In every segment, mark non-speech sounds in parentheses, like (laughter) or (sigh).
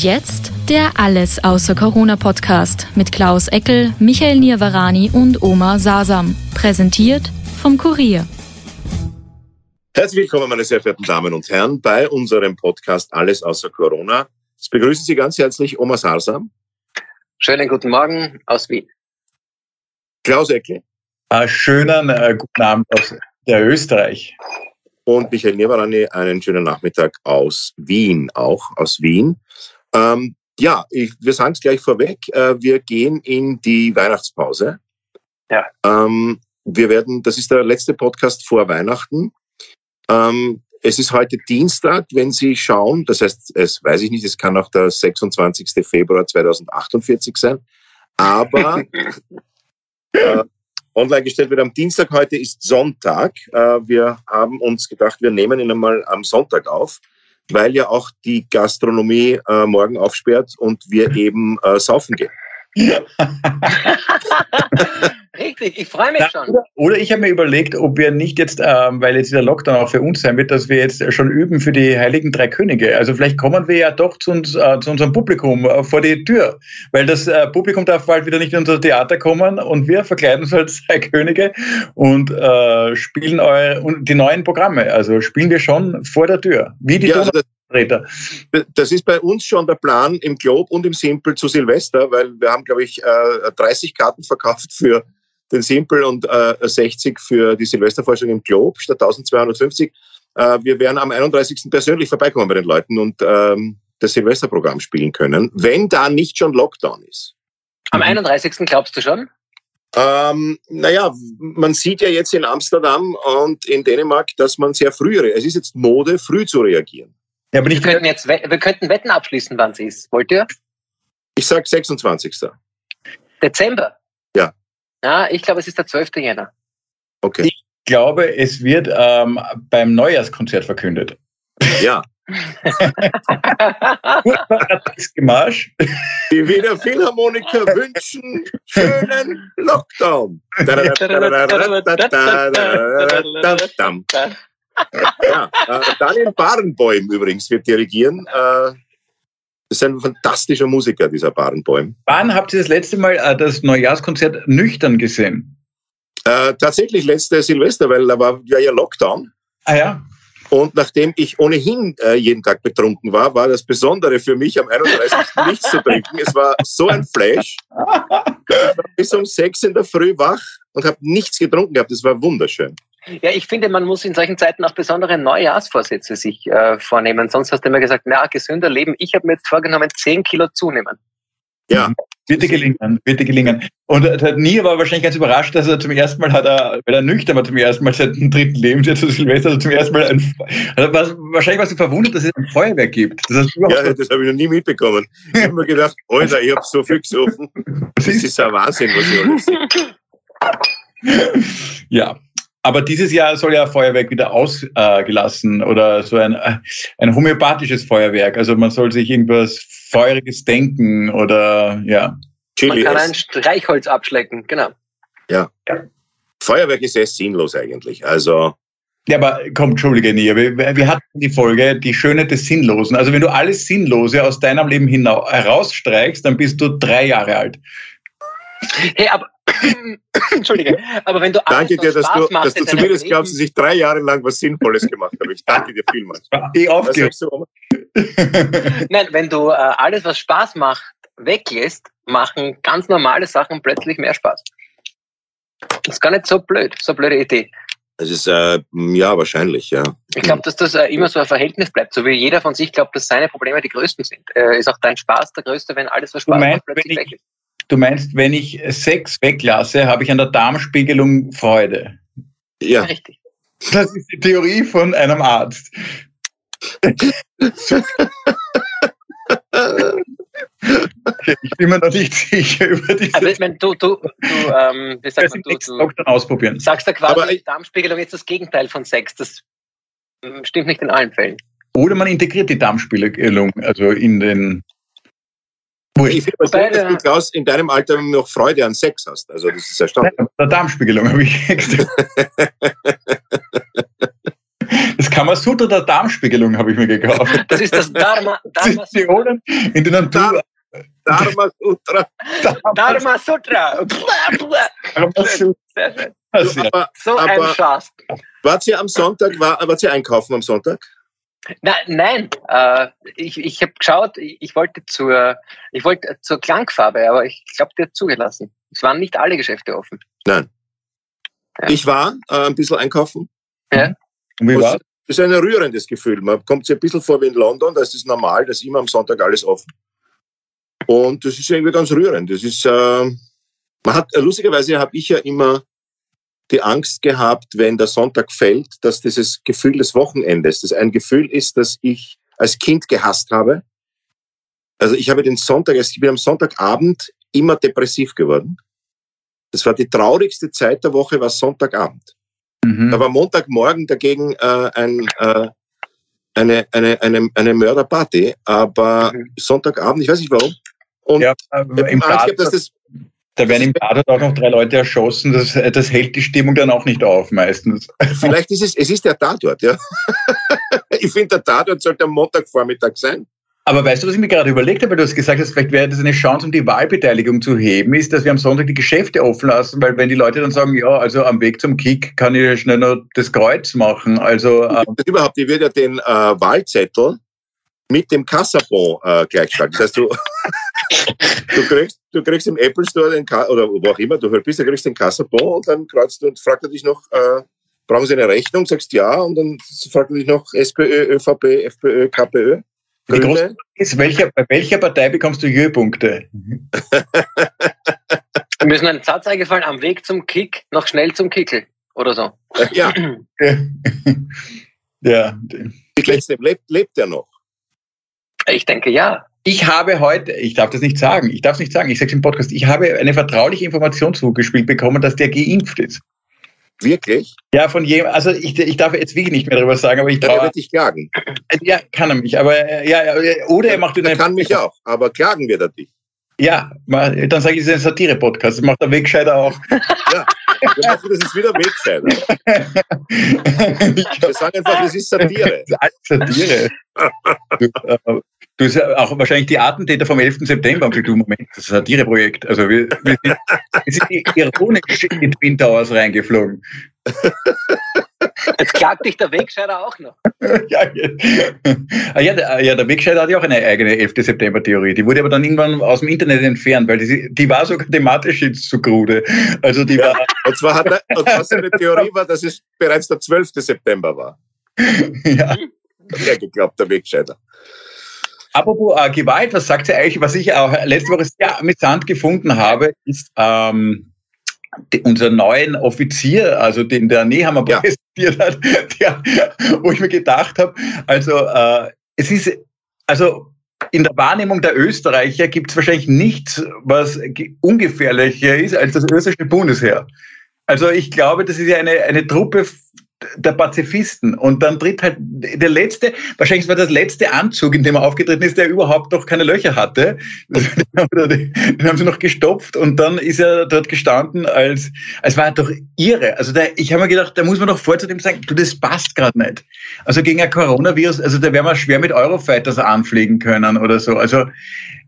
Und jetzt der Alles außer Corona Podcast mit Klaus Eckel, Michael Nirvarani und Oma Sasam. Präsentiert vom Kurier. Herzlich willkommen, meine sehr verehrten Damen und Herren, bei unserem Podcast Alles außer Corona. Ich begrüße Sie ganz herzlich Oma Sasam. Schönen guten Morgen aus Wien. Klaus Eckel. Einen schönen äh, guten Abend aus der Österreich. Und Michael Nirvarani, einen schönen Nachmittag aus Wien, auch aus Wien. Ähm, ja, ich, wir sagen es gleich vorweg. Äh, wir gehen in die Weihnachtspause. Ja. Ähm, wir werden, das ist der letzte Podcast vor Weihnachten. Ähm, es ist heute Dienstag, wenn Sie schauen. Das heißt, es weiß ich nicht, es kann auch der 26. Februar 2048 sein. Aber (laughs) äh, online gestellt wird am Dienstag. Heute ist Sonntag. Äh, wir haben uns gedacht, wir nehmen ihn einmal am Sonntag auf weil ja auch die Gastronomie äh, morgen aufsperrt und wir eben äh, saufen gehen. (laughs) Richtig, ich freue mich schon. Oder ich habe mir überlegt, ob wir nicht jetzt, ähm, weil jetzt der Lockdown auch für uns sein wird, dass wir jetzt schon üben für die Heiligen Drei Könige. Also vielleicht kommen wir ja doch zu, uns, äh, zu unserem Publikum äh, vor die Tür, weil das äh, Publikum darf bald wieder nicht in unser Theater kommen und wir verkleiden uns als drei Könige und äh, spielen eure, und die neuen Programme. Also spielen wir schon vor der Tür, wie die ja, also das ist bei uns schon der Plan im Globe und im Simple zu Silvester, weil wir haben, glaube ich, 30 äh, Karten verkauft für den Simple und 60 äh, für die Silvestervorstellung im Globe statt 1250. Äh, wir werden am 31. persönlich vorbeikommen bei den Leuten und ähm, das Silvesterprogramm spielen können, wenn da nicht schon Lockdown ist. Am 31. glaubst du schon? Ähm, naja, man sieht ja jetzt in Amsterdam und in Dänemark, dass man sehr früh, es ist jetzt Mode, früh zu reagieren. Ja, aber wir, könnten jetzt, wir könnten Wetten abschließen, wann es ist. Wollt ihr? Ich sag 26. Dezember? Ja. Ja, ich glaube, es ist der 12. Jänner. Okay. Ich glaube, es wird ähm, beim Neujahrskonzert verkündet. Ja. Gemarsch. Die Wiener Philharmoniker wünschen schönen Lockdown ja, äh, Daniel Barenboim übrigens wird dirigieren. Äh, ist ein fantastischer Musiker, dieser Barenboim. Wann habt ihr das letzte Mal äh, das Neujahrskonzert nüchtern gesehen? Äh, tatsächlich letzte Silvester, weil da war ja Lockdown. Ah ja. Und nachdem ich ohnehin äh, jeden Tag betrunken war, war das Besondere für mich, am 31. nichts zu trinken. Es war so ein Flash. (laughs) Ich war bis um sechs in der Früh wach und habe nichts getrunken gehabt. Das war wunderschön. Ja, ich finde, man muss in solchen Zeiten auch besondere Neujahrsvorsätze sich äh, vornehmen. Sonst hast du immer gesagt, na, gesünder leben. Ich habe mir jetzt vorgenommen, 10 Kilo zunehmen. Ja. Mhm. Bitte gelingen, bitte gelingen. Und der Nie war wahrscheinlich ganz überrascht, dass er zum ersten Mal hat er, weil er nüchtern war zum ersten Mal seit dem dritten Lebensjahr zu Silvester, also zum ersten Mal ein, also was, wahrscheinlich warst du verwundert, dass es ein Feuerwerk gibt. Das ja, das habe ich noch nie mitbekommen. Ich habe mir gedacht, (laughs) Alter, ich habe so viel gesoffen. Das ist ein Wahnsinn, was ich alles sehe. (laughs) Ja, aber dieses Jahr soll ja Feuerwerk wieder ausgelassen äh, oder so ein, äh, ein homöopathisches Feuerwerk. Also man soll sich irgendwas Feuriges denken oder ja. Chili man kann ein Streichholz abschlecken, genau. Ja. ja. Feuerwerk ist sehr sinnlos eigentlich. Also. Ja, aber komm, entschuldige nie, wir, wir hatten die Folge Die Schöne des Sinnlosen. Also wenn du alles Sinnlose aus deinem Leben herausstreichst, dann bist du drei Jahre alt. Hey, aber (coughs) Entschuldige, aber wenn du Danke dir, dass du, dass du zumindest glaubst, dass ich drei Jahre lang was Sinnvolles gemacht habe. Ich danke dir vielmals. (laughs) Ich aufgehört. (laughs) Nein, wenn du äh, alles, was Spaß macht, weglässt, machen ganz normale Sachen plötzlich mehr Spaß. Das ist gar nicht so blöd, so eine blöde Idee. Es ist, äh, ja, wahrscheinlich, ja. Ich glaube, dass das äh, immer so ein Verhältnis bleibt. So wie jeder von sich glaubt, dass seine Probleme die größten sind. Äh, ist auch dein Spaß der größte, wenn alles, was Spaß meinst, macht, plötzlich weg ist. Du meinst, wenn ich Sex weglasse, habe ich an der Darmspiegelung Freude. Ja. Richtig. Das ist die Theorie von einem Arzt. ich bin mir noch nicht sicher über diese. Also, ich meine, du, du, du, ähm, wie sagt man, du, du dann ausprobieren. sagst da quasi, Aber Darmspiegelung ist das Gegenteil von Sex. Das hm, stimmt nicht in allen Fällen. Oder man integriert die Darmspiegelung, also in den. Ich finde es dass du, Klaus, in deinem Alter noch Freude an Sex hast. Also, das ist erstaunlich. Ja, der Darmspiegelung habe ich Das Kamasutra der Darmspiegelung habe ich mir gekauft. Das ist das Dharma. (laughs) Dharma in der Natur. Dharma Sutra. Dharma Sutra. Dharma Sutra. Aber, so ein Schatz. Wart ihr am Sonntag, war, wart ihr einkaufen am Sonntag? Na, nein, äh, ich, ich habe geschaut, ich wollte zur, ich wollte zur Klangfarbe, aber ich glaube, die hat zugelassen. Es waren nicht alle Geschäfte offen. Nein. Ja. Ich war äh, ein bisschen einkaufen. Ja. Und wie war Das ist ein rührendes Gefühl. Man kommt sich ein bisschen vor wie in London, da ist es normal, da ist immer am Sonntag alles offen. Und das ist irgendwie ganz rührend. Das ist, äh, man hat, äh, lustigerweise habe ich ja immer die Angst gehabt, wenn der Sonntag fällt, dass dieses Gefühl des Wochenendes, das ein Gefühl ist, das ich als Kind gehasst habe. Also ich habe den Sonntag, ich bin am Sonntagabend immer depressiv geworden. Das war die traurigste Zeit der Woche, war Sonntagabend. Mhm. Da war Montagmorgen dagegen äh, ein, äh, eine, eine, eine, eine Mörderparty, aber mhm. Sonntagabend, ich weiß nicht warum. Und ja, äh, im Bad, dass das, da werden im Bad auch noch drei Leute erschossen. Das, das hält die Stimmung dann auch nicht auf, meistens. (laughs) Vielleicht ist es, es ist der Tatort, ja. (laughs) ich finde, der Tatort sollte am Montagvormittag sein. Aber weißt du, was ich mir gerade überlegt habe, weil du hast gesagt hast, vielleicht wäre das eine Chance, um die Wahlbeteiligung zu heben, ist, dass wir am Sonntag die Geschäfte offen lassen, weil wenn die Leute dann sagen, ja, also am Weg zum Kick kann ich schnell noch das Kreuz machen. Also ähm überhaupt, ich würde ja den äh, Wahlzettel mit dem Kassabon äh, gleichschalten. Das heißt, du, du, kriegst, du kriegst im Apple Store den Ka oder wo auch immer du bist, du kriegst den Kassabon und dann kreuzt du und fragt er dich noch, äh, brauchen Sie eine Rechnung? Sagst ja und dann fragt er dich noch SPÖ, ÖVP, FPÖ, KPÖ. Ist, welcher, bei welcher Partei bekommst du Jöpunkte? Wir (laughs) müssen einen Satz eingefallen, am Weg zum Kick, noch schnell zum Kickel oder so. Ja. (laughs) ja. Lebt, lebt er noch? Ich denke ja. Ich habe heute, ich darf das nicht sagen, ich darf es nicht sagen, ich sage es im Podcast, ich habe eine vertrauliche Information zugespielt bekommen, dass der geimpft ist. Wirklich? Ja, von jedem, also ich, ich darf jetzt wirklich nicht mehr darüber sagen, aber ich traue. Er wird dich klagen. Ja, kann er mich, aber ja, oder er macht Er kann mich auch, aber klagen wird er dich. Ja, dann sage ich, es ist ein Satire-Podcast. Das macht der Wegscheider auch. Ja, wir machen das ist wieder Wegscheider. (laughs) wir sagen einfach, das ist Satire. (laughs) Das ist Satire. (laughs) Du hast ja auch wahrscheinlich die Attentäter vom 11. September und gesagt, du, Moment, das ist ein Satire-Projekt. Also wir, wir, sind, wir sind ironisch in die Twin Towers reingeflogen. Jetzt klagt dich der Wegscheider auch noch. (laughs) ja, ja. ja, der, ja, der Wegscheider hat ja auch eine eigene 11. September-Theorie. Die wurde aber dann irgendwann aus dem Internet entfernt, weil die, die war sogar thematisch jetzt zu krude. Also die war. (laughs) und zwar hat er, und was seine Theorie war, dass es bereits der 12. September war. (laughs) ja. Ja, geglaubt, der Wegscheider. Apropos äh, Gewalt, was sagt sie eigentlich? Was ich auch letzte Woche sehr amüsant gefunden habe, ist ähm, die, unser neuen Offizier, also den der Nehammer ja. präsentiert hat, (laughs) der, wo ich mir gedacht habe, also äh, es ist, also in der Wahrnehmung der Österreicher gibt es wahrscheinlich nichts, was ungefährlicher ist als das österreichische Bundesheer. Also ich glaube, das ist ja eine, eine Truppe der Pazifisten. Und dann tritt halt der letzte, wahrscheinlich war das letzte Anzug, in dem er aufgetreten ist, der überhaupt noch keine Löcher hatte. (laughs) Den haben sie noch gestopft und dann ist er dort gestanden als, als war er doch irre. Also da, ich habe mir gedacht, da muss man doch vor zu dem sagen, du, das passt gerade nicht. Also gegen ein Coronavirus, also da werden wir schwer mit Eurofighters anfliegen können oder so. Also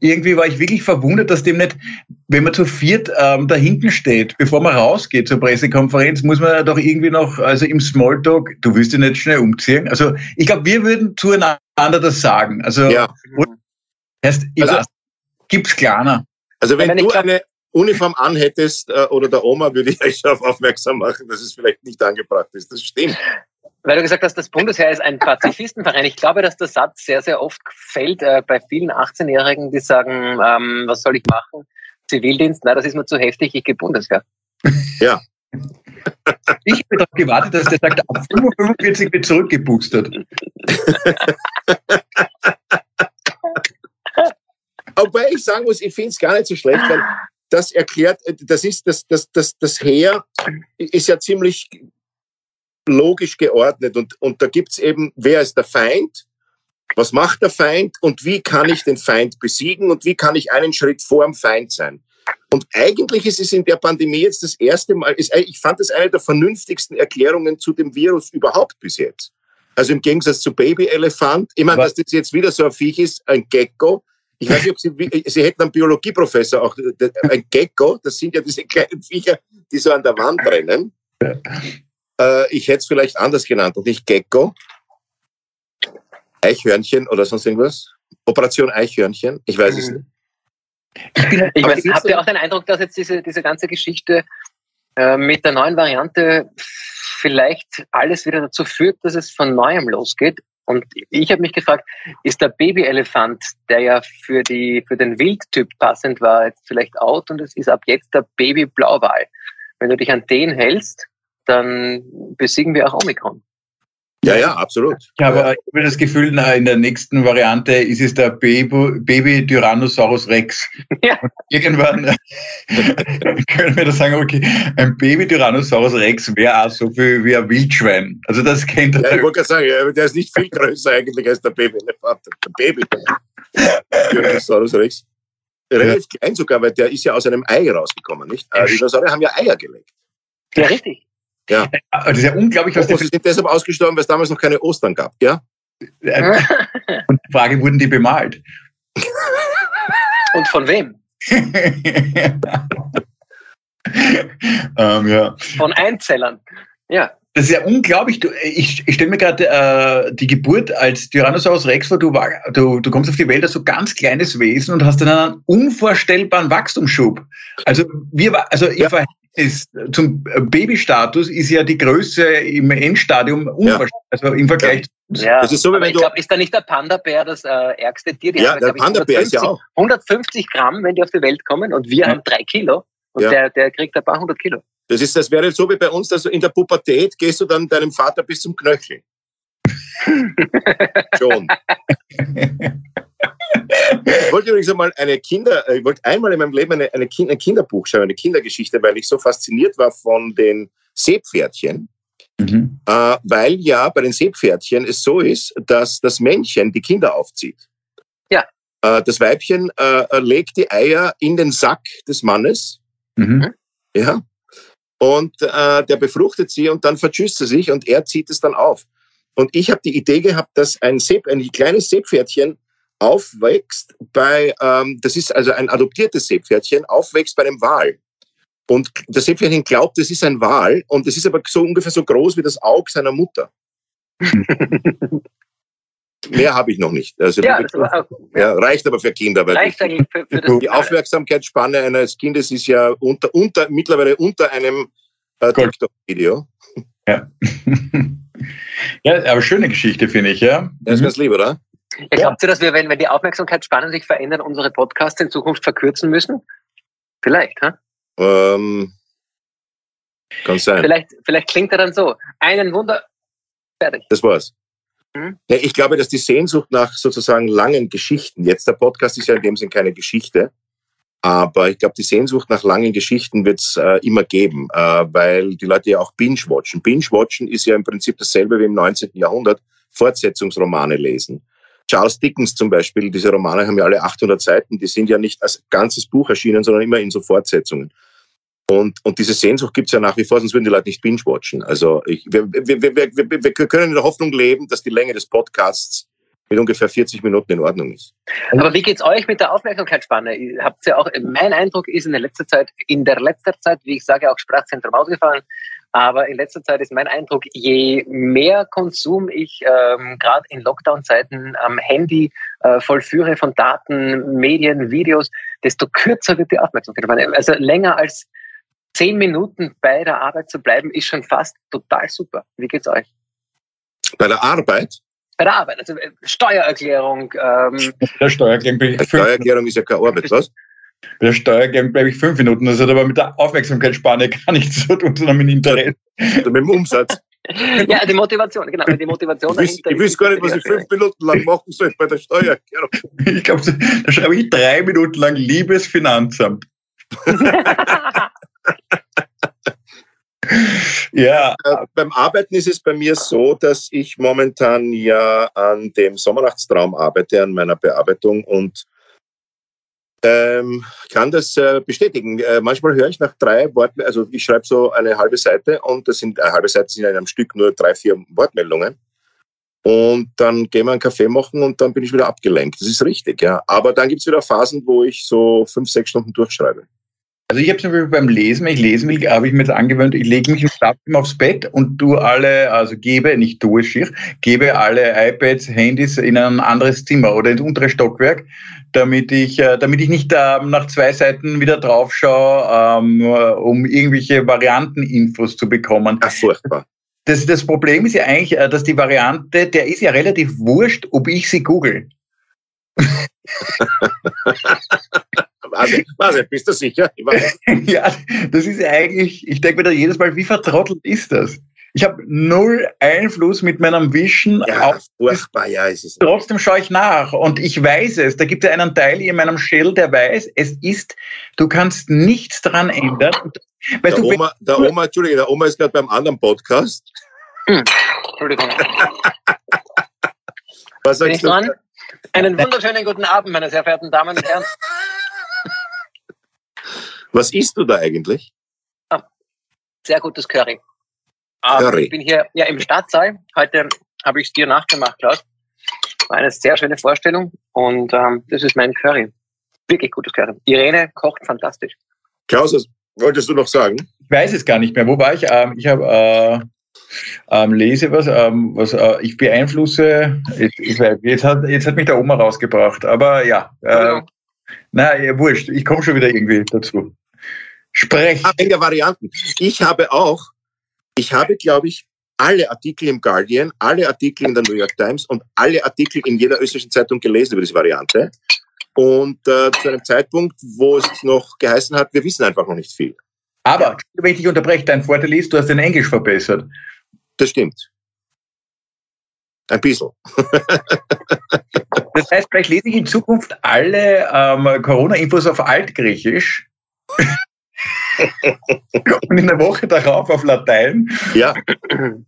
irgendwie war ich wirklich verwundert, dass dem nicht, wenn man zu viert ähm, da hinten steht, bevor man rausgeht zur Pressekonferenz, muss man doch irgendwie noch, also im Smalltalk, du willst dich nicht schnell umziehen. Also ich glaube, wir würden zueinander das sagen. Also, ja. heißt, ich also, weiß, gibt's kleiner. Also wenn du eine Uniform anhättest äh, oder der Oma, würde ich euch darauf aufmerksam machen, dass es vielleicht nicht angebracht ist. Das stimmt. Weil du gesagt hast, das Bundesheer ist ein Pazifistenverein. Ich glaube, dass der Satz sehr, sehr oft fällt äh, bei vielen 18-Jährigen, die sagen, ähm, was soll ich machen? Zivildienst, na, das ist mir zu heftig, ich gehe Bundesheer. Ja, Ich habe darauf gewartet, dass der sagt, ab 45 wird zurückgeboostert. Wobei ich sagen muss, ich finde es gar nicht so schlecht, weil das erklärt, das ist, das, das, das, das Heer ist ja ziemlich logisch geordnet und, und da gibt's eben, wer ist der Feind, was macht der Feind und wie kann ich den Feind besiegen und wie kann ich einen Schritt vor dem Feind sein. Und eigentlich ist es in der Pandemie jetzt das erste Mal, ist, ich fand das eine der vernünftigsten Erklärungen zu dem Virus überhaupt bis jetzt. Also im Gegensatz zu Babyelefant. Ich meine, dass das jetzt wieder so ein Viech ist, ein Gecko. Ich weiß nicht, ob Sie, Sie hätten einen Biologieprofessor auch, ein Gecko, das sind ja diese kleinen Viecher, die so an der Wand rennen. Äh, ich hätte es vielleicht anders genannt und nicht Gecko. Eichhörnchen oder sonst irgendwas. Operation Eichhörnchen, ich weiß es mhm. nicht. Ich weiß, habt ihr auch den Eindruck, dass jetzt diese, diese ganze Geschichte äh, mit der neuen Variante vielleicht alles wieder dazu führt, dass es von neuem losgeht? Und ich habe mich gefragt, ist der Babyelefant, der ja für, die, für den Wildtyp passend war, jetzt vielleicht out und es ist ab jetzt der Baby-Blauwal. Wenn du dich an den hältst, dann besiegen wir auch Omikron. Ja, ja, absolut. Ich habe, ich habe das Gefühl, na, in der nächsten Variante ist es der Baby, Baby Tyrannosaurus Rex. Ja. Und irgendwann (laughs) können wir da sagen, okay, ein Baby Tyrannosaurus Rex wäre auch so viel wie ein Wildschwein. Also das kennt er. Ja, ich wollte gerade sagen, der ist nicht viel größer eigentlich als der Baby-Elefant. Der Baby Tyrannosaurus Rex. Relativ ja. klein sogar, weil der ist ja aus einem Ei rausgekommen, nicht? Die Dinosaurier haben ja Eier gelegt. Ja, richtig. Ja. Das ist ja unglaublich, was die sind deshalb ausgestorben, weil es damals noch keine Ostern gab, ja? Und die Frage, wurden die bemalt? Und von wem? (laughs) ähm, ja. Von Einzellern. Ja. Das ist ja unglaublich. Du, ich ich stelle mir gerade äh, die Geburt als Tyrannosaurus Rex vor. Du, du, du kommst auf die Welt als so ganz kleines Wesen und hast dann einen unvorstellbaren Wachstumsschub. Also wir, also ja. ihr ist, zum Babystatus ist ja die Größe im Endstadium unwahrscheinlich, ja. also im Vergleich ja. ja. Das ist so, wenn ich glaube, ist da nicht der Panda-Bär das äh, ärgste Tier? Die ja, haben, der Panda-Bär ist ja auch. 150 Gramm, wenn die auf die Welt kommen und wir ja. haben drei Kilo und ja. der, der kriegt ein paar hundert Kilo. Das ist, das wäre so wie bei uns, dass du in der Pubertät gehst du dann deinem Vater bis zum Knöchel. (laughs) Schon. (laughs) Ich wollte übrigens einmal eine Kinder, äh, ich wollte einmal in meinem Leben eine, eine kind, ein Kinderbuch schreiben, eine Kindergeschichte, weil ich so fasziniert war von den Seepferdchen. Mhm. Äh, weil ja bei den Seepferdchen es so ist, dass das Männchen die Kinder aufzieht. Ja. Äh, das Weibchen äh, legt die Eier in den Sack des Mannes. Mhm. Ja. Und äh, der befruchtet sie und dann vertschüsst sie sich und er zieht es dann auf. Und ich habe die Idee gehabt, dass ein, Seep, ein kleines Seepferdchen aufwächst bei, ähm, das ist also ein adoptiertes Seepferdchen, aufwächst bei einem Wal. Und das Seepferdchen glaubt, es ist ein Wal und es ist aber so ungefähr so groß wie das Auge seiner Mutter. (laughs) Mehr habe ich noch nicht. Also ja, die, auch, ja. reicht aber für Kinder. Weil reicht die, für, für die Aufmerksamkeitsspanne eines Kindes ist ja unter, unter, mittlerweile unter einem äh, TikTok-Video. Ja. (laughs) ja, aber schöne Geschichte, finde ich, ja. Das ist ganz lieb, oder? Ja, glaubt ihr, dass wir, wenn, wenn die Aufmerksamkeitsspannen sich verändern, unsere Podcasts in Zukunft verkürzen müssen? Vielleicht, ha? Ähm, kann sein. Vielleicht, vielleicht klingt er dann so. Einen Wunder, fertig. Das war's. Hm? Ja, ich glaube, dass die Sehnsucht nach sozusagen langen Geschichten, jetzt der Podcast ist ja in dem Sinn keine Geschichte, aber ich glaube, die Sehnsucht nach langen Geschichten wird es äh, immer geben, äh, weil die Leute ja auch Binge-Watchen. Binge-Watchen ist ja im Prinzip dasselbe wie im 19. Jahrhundert, Fortsetzungsromane lesen. Charles Dickens zum Beispiel, diese Romane haben ja alle 800 Seiten, die sind ja nicht als ganzes Buch erschienen, sondern immer in so Fortsetzungen. Und, und diese Sehnsucht gibt es ja nach wie vor, sonst würden die Leute nicht binge-watchen. Also ich, wir, wir, wir, wir, wir können in der Hoffnung leben, dass die Länge des Podcasts mit ungefähr 40 Minuten in Ordnung ist. Aber wie geht's euch mit der Aufmerksamkeitsspanne? Ihr habt ja auch, mein Eindruck ist in der letzten Zeit, in der letzten Zeit, wie ich sage, auch Sprachzentrum ausgefallen. Aber in letzter Zeit ist mein Eindruck, je mehr Konsum ich ähm, gerade in Lockdown-Zeiten am Handy äh, vollführe von Daten, Medien, Videos, desto kürzer wird die Aufmerksamkeit. Also länger als zehn Minuten bei der Arbeit zu bleiben, ist schon fast total super. Wie geht's euch? Bei der Arbeit? Bei der Arbeit, also äh, Steuererklärung. Ähm, der Steuererklärung, Steuererklärung ist ja keine Arbeit, was? Bei der Steuer bleibe ich fünf Minuten. Das hat aber mit der Aufmerksamkeitsspanne gar nichts zu tun, sondern mit dem Interesse. Oder mit dem Umsatz. (laughs) Ja, die Motivation, genau, die Motivation Ich, ich weiß gar nicht, was ich fünf Minuten lang (laughs) machen soll bei der Steuererklärung. Ich glaube, da schreibe ich drei Minuten lang liebes Finanzamt. (laughs) ja. Äh, beim Arbeiten ist es bei mir so, dass ich momentan ja an dem Sommernachtstraum arbeite, an meiner Bearbeitung und ähm, kann das äh, bestätigen. Äh, manchmal höre ich nach drei Worten, also ich schreibe so eine halbe Seite und das sind eine halbe Seite sind in einem Stück nur drei, vier Wortmeldungen. Und dann gehen wir einen Kaffee machen und dann bin ich wieder abgelenkt. Das ist richtig, ja. Aber dann gibt es wieder Phasen, wo ich so fünf, sechs Stunden durchschreibe. Also ich habe zum Beispiel beim Lesen, wenn ich lesen will, habe ich mir jetzt angewöhnt, ich lege mich im Schlafzimmer aufs Bett und tu alle, also gebe, nicht tue schier, gebe alle iPads, Handys in ein anderes Zimmer oder ins untere Stockwerk, damit ich, äh, damit ich nicht ähm, nach zwei Seiten wieder drauf schaue, ähm, um irgendwelche Varianteninfos zu bekommen. Ach, furchtbar. Das, das Problem ist ja eigentlich, äh, dass die Variante, der ist ja relativ wurscht, ob ich sie google. (laughs) warte, warte, bist du sicher? (laughs) ja, das ist eigentlich, ich denke mir da jedes Mal, wie vertrottelt ist das? Ich habe null Einfluss mit meinem Wischen ja, auf. Furchtbar, ja, ist es. Trotzdem schaue ich nach und ich weiß es. Da gibt es einen Teil in meinem Schädel, der weiß, es ist, du kannst nichts daran ändern. Weil der, du, Oma, der Oma, Entschuldige, der Oma ist gerade beim anderen Podcast. Hm. Entschuldigung. Was Bin ich sagst du? dran? Einen wunderschönen guten Abend, meine sehr verehrten Damen und Herren. Was isst du da eigentlich? Sehr gutes Curry. Ähm, Curry. Ich bin hier ja, im Stadtsaal. Heute habe ich es dir nachgemacht, Klaus. War eine sehr schöne Vorstellung und ähm, das ist mein Curry. Wirklich gutes Curry. Irene kocht fantastisch. Klaus, was wolltest du noch sagen? Ich weiß es gar nicht mehr. Wo war ich? Ähm, ich habe äh, ähm, lese was, ähm, was äh, ich beeinflusse. Ich, ich weiß, jetzt, hat, jetzt hat mich der Oma rausgebracht. Aber ja, äh, na, ja, wurscht. Ich komme schon wieder irgendwie dazu. Sprech. Ah, der Varianten. Ich habe auch, ich habe, glaube ich, alle Artikel im Guardian, alle Artikel in der New York Times und alle Artikel in jeder österreichischen Zeitung gelesen über diese Variante. Und äh, zu einem Zeitpunkt, wo es noch geheißen hat, wir wissen einfach noch nicht viel. Aber, wenn ich dich unterbreche, dein Vorteil ist, du hast dein Englisch verbessert. Das stimmt. Ein bisschen. Das heißt, vielleicht lese ich in Zukunft alle ähm, Corona-Infos auf Altgriechisch (laughs) (laughs) und in der Woche darauf auf Latein, Ja,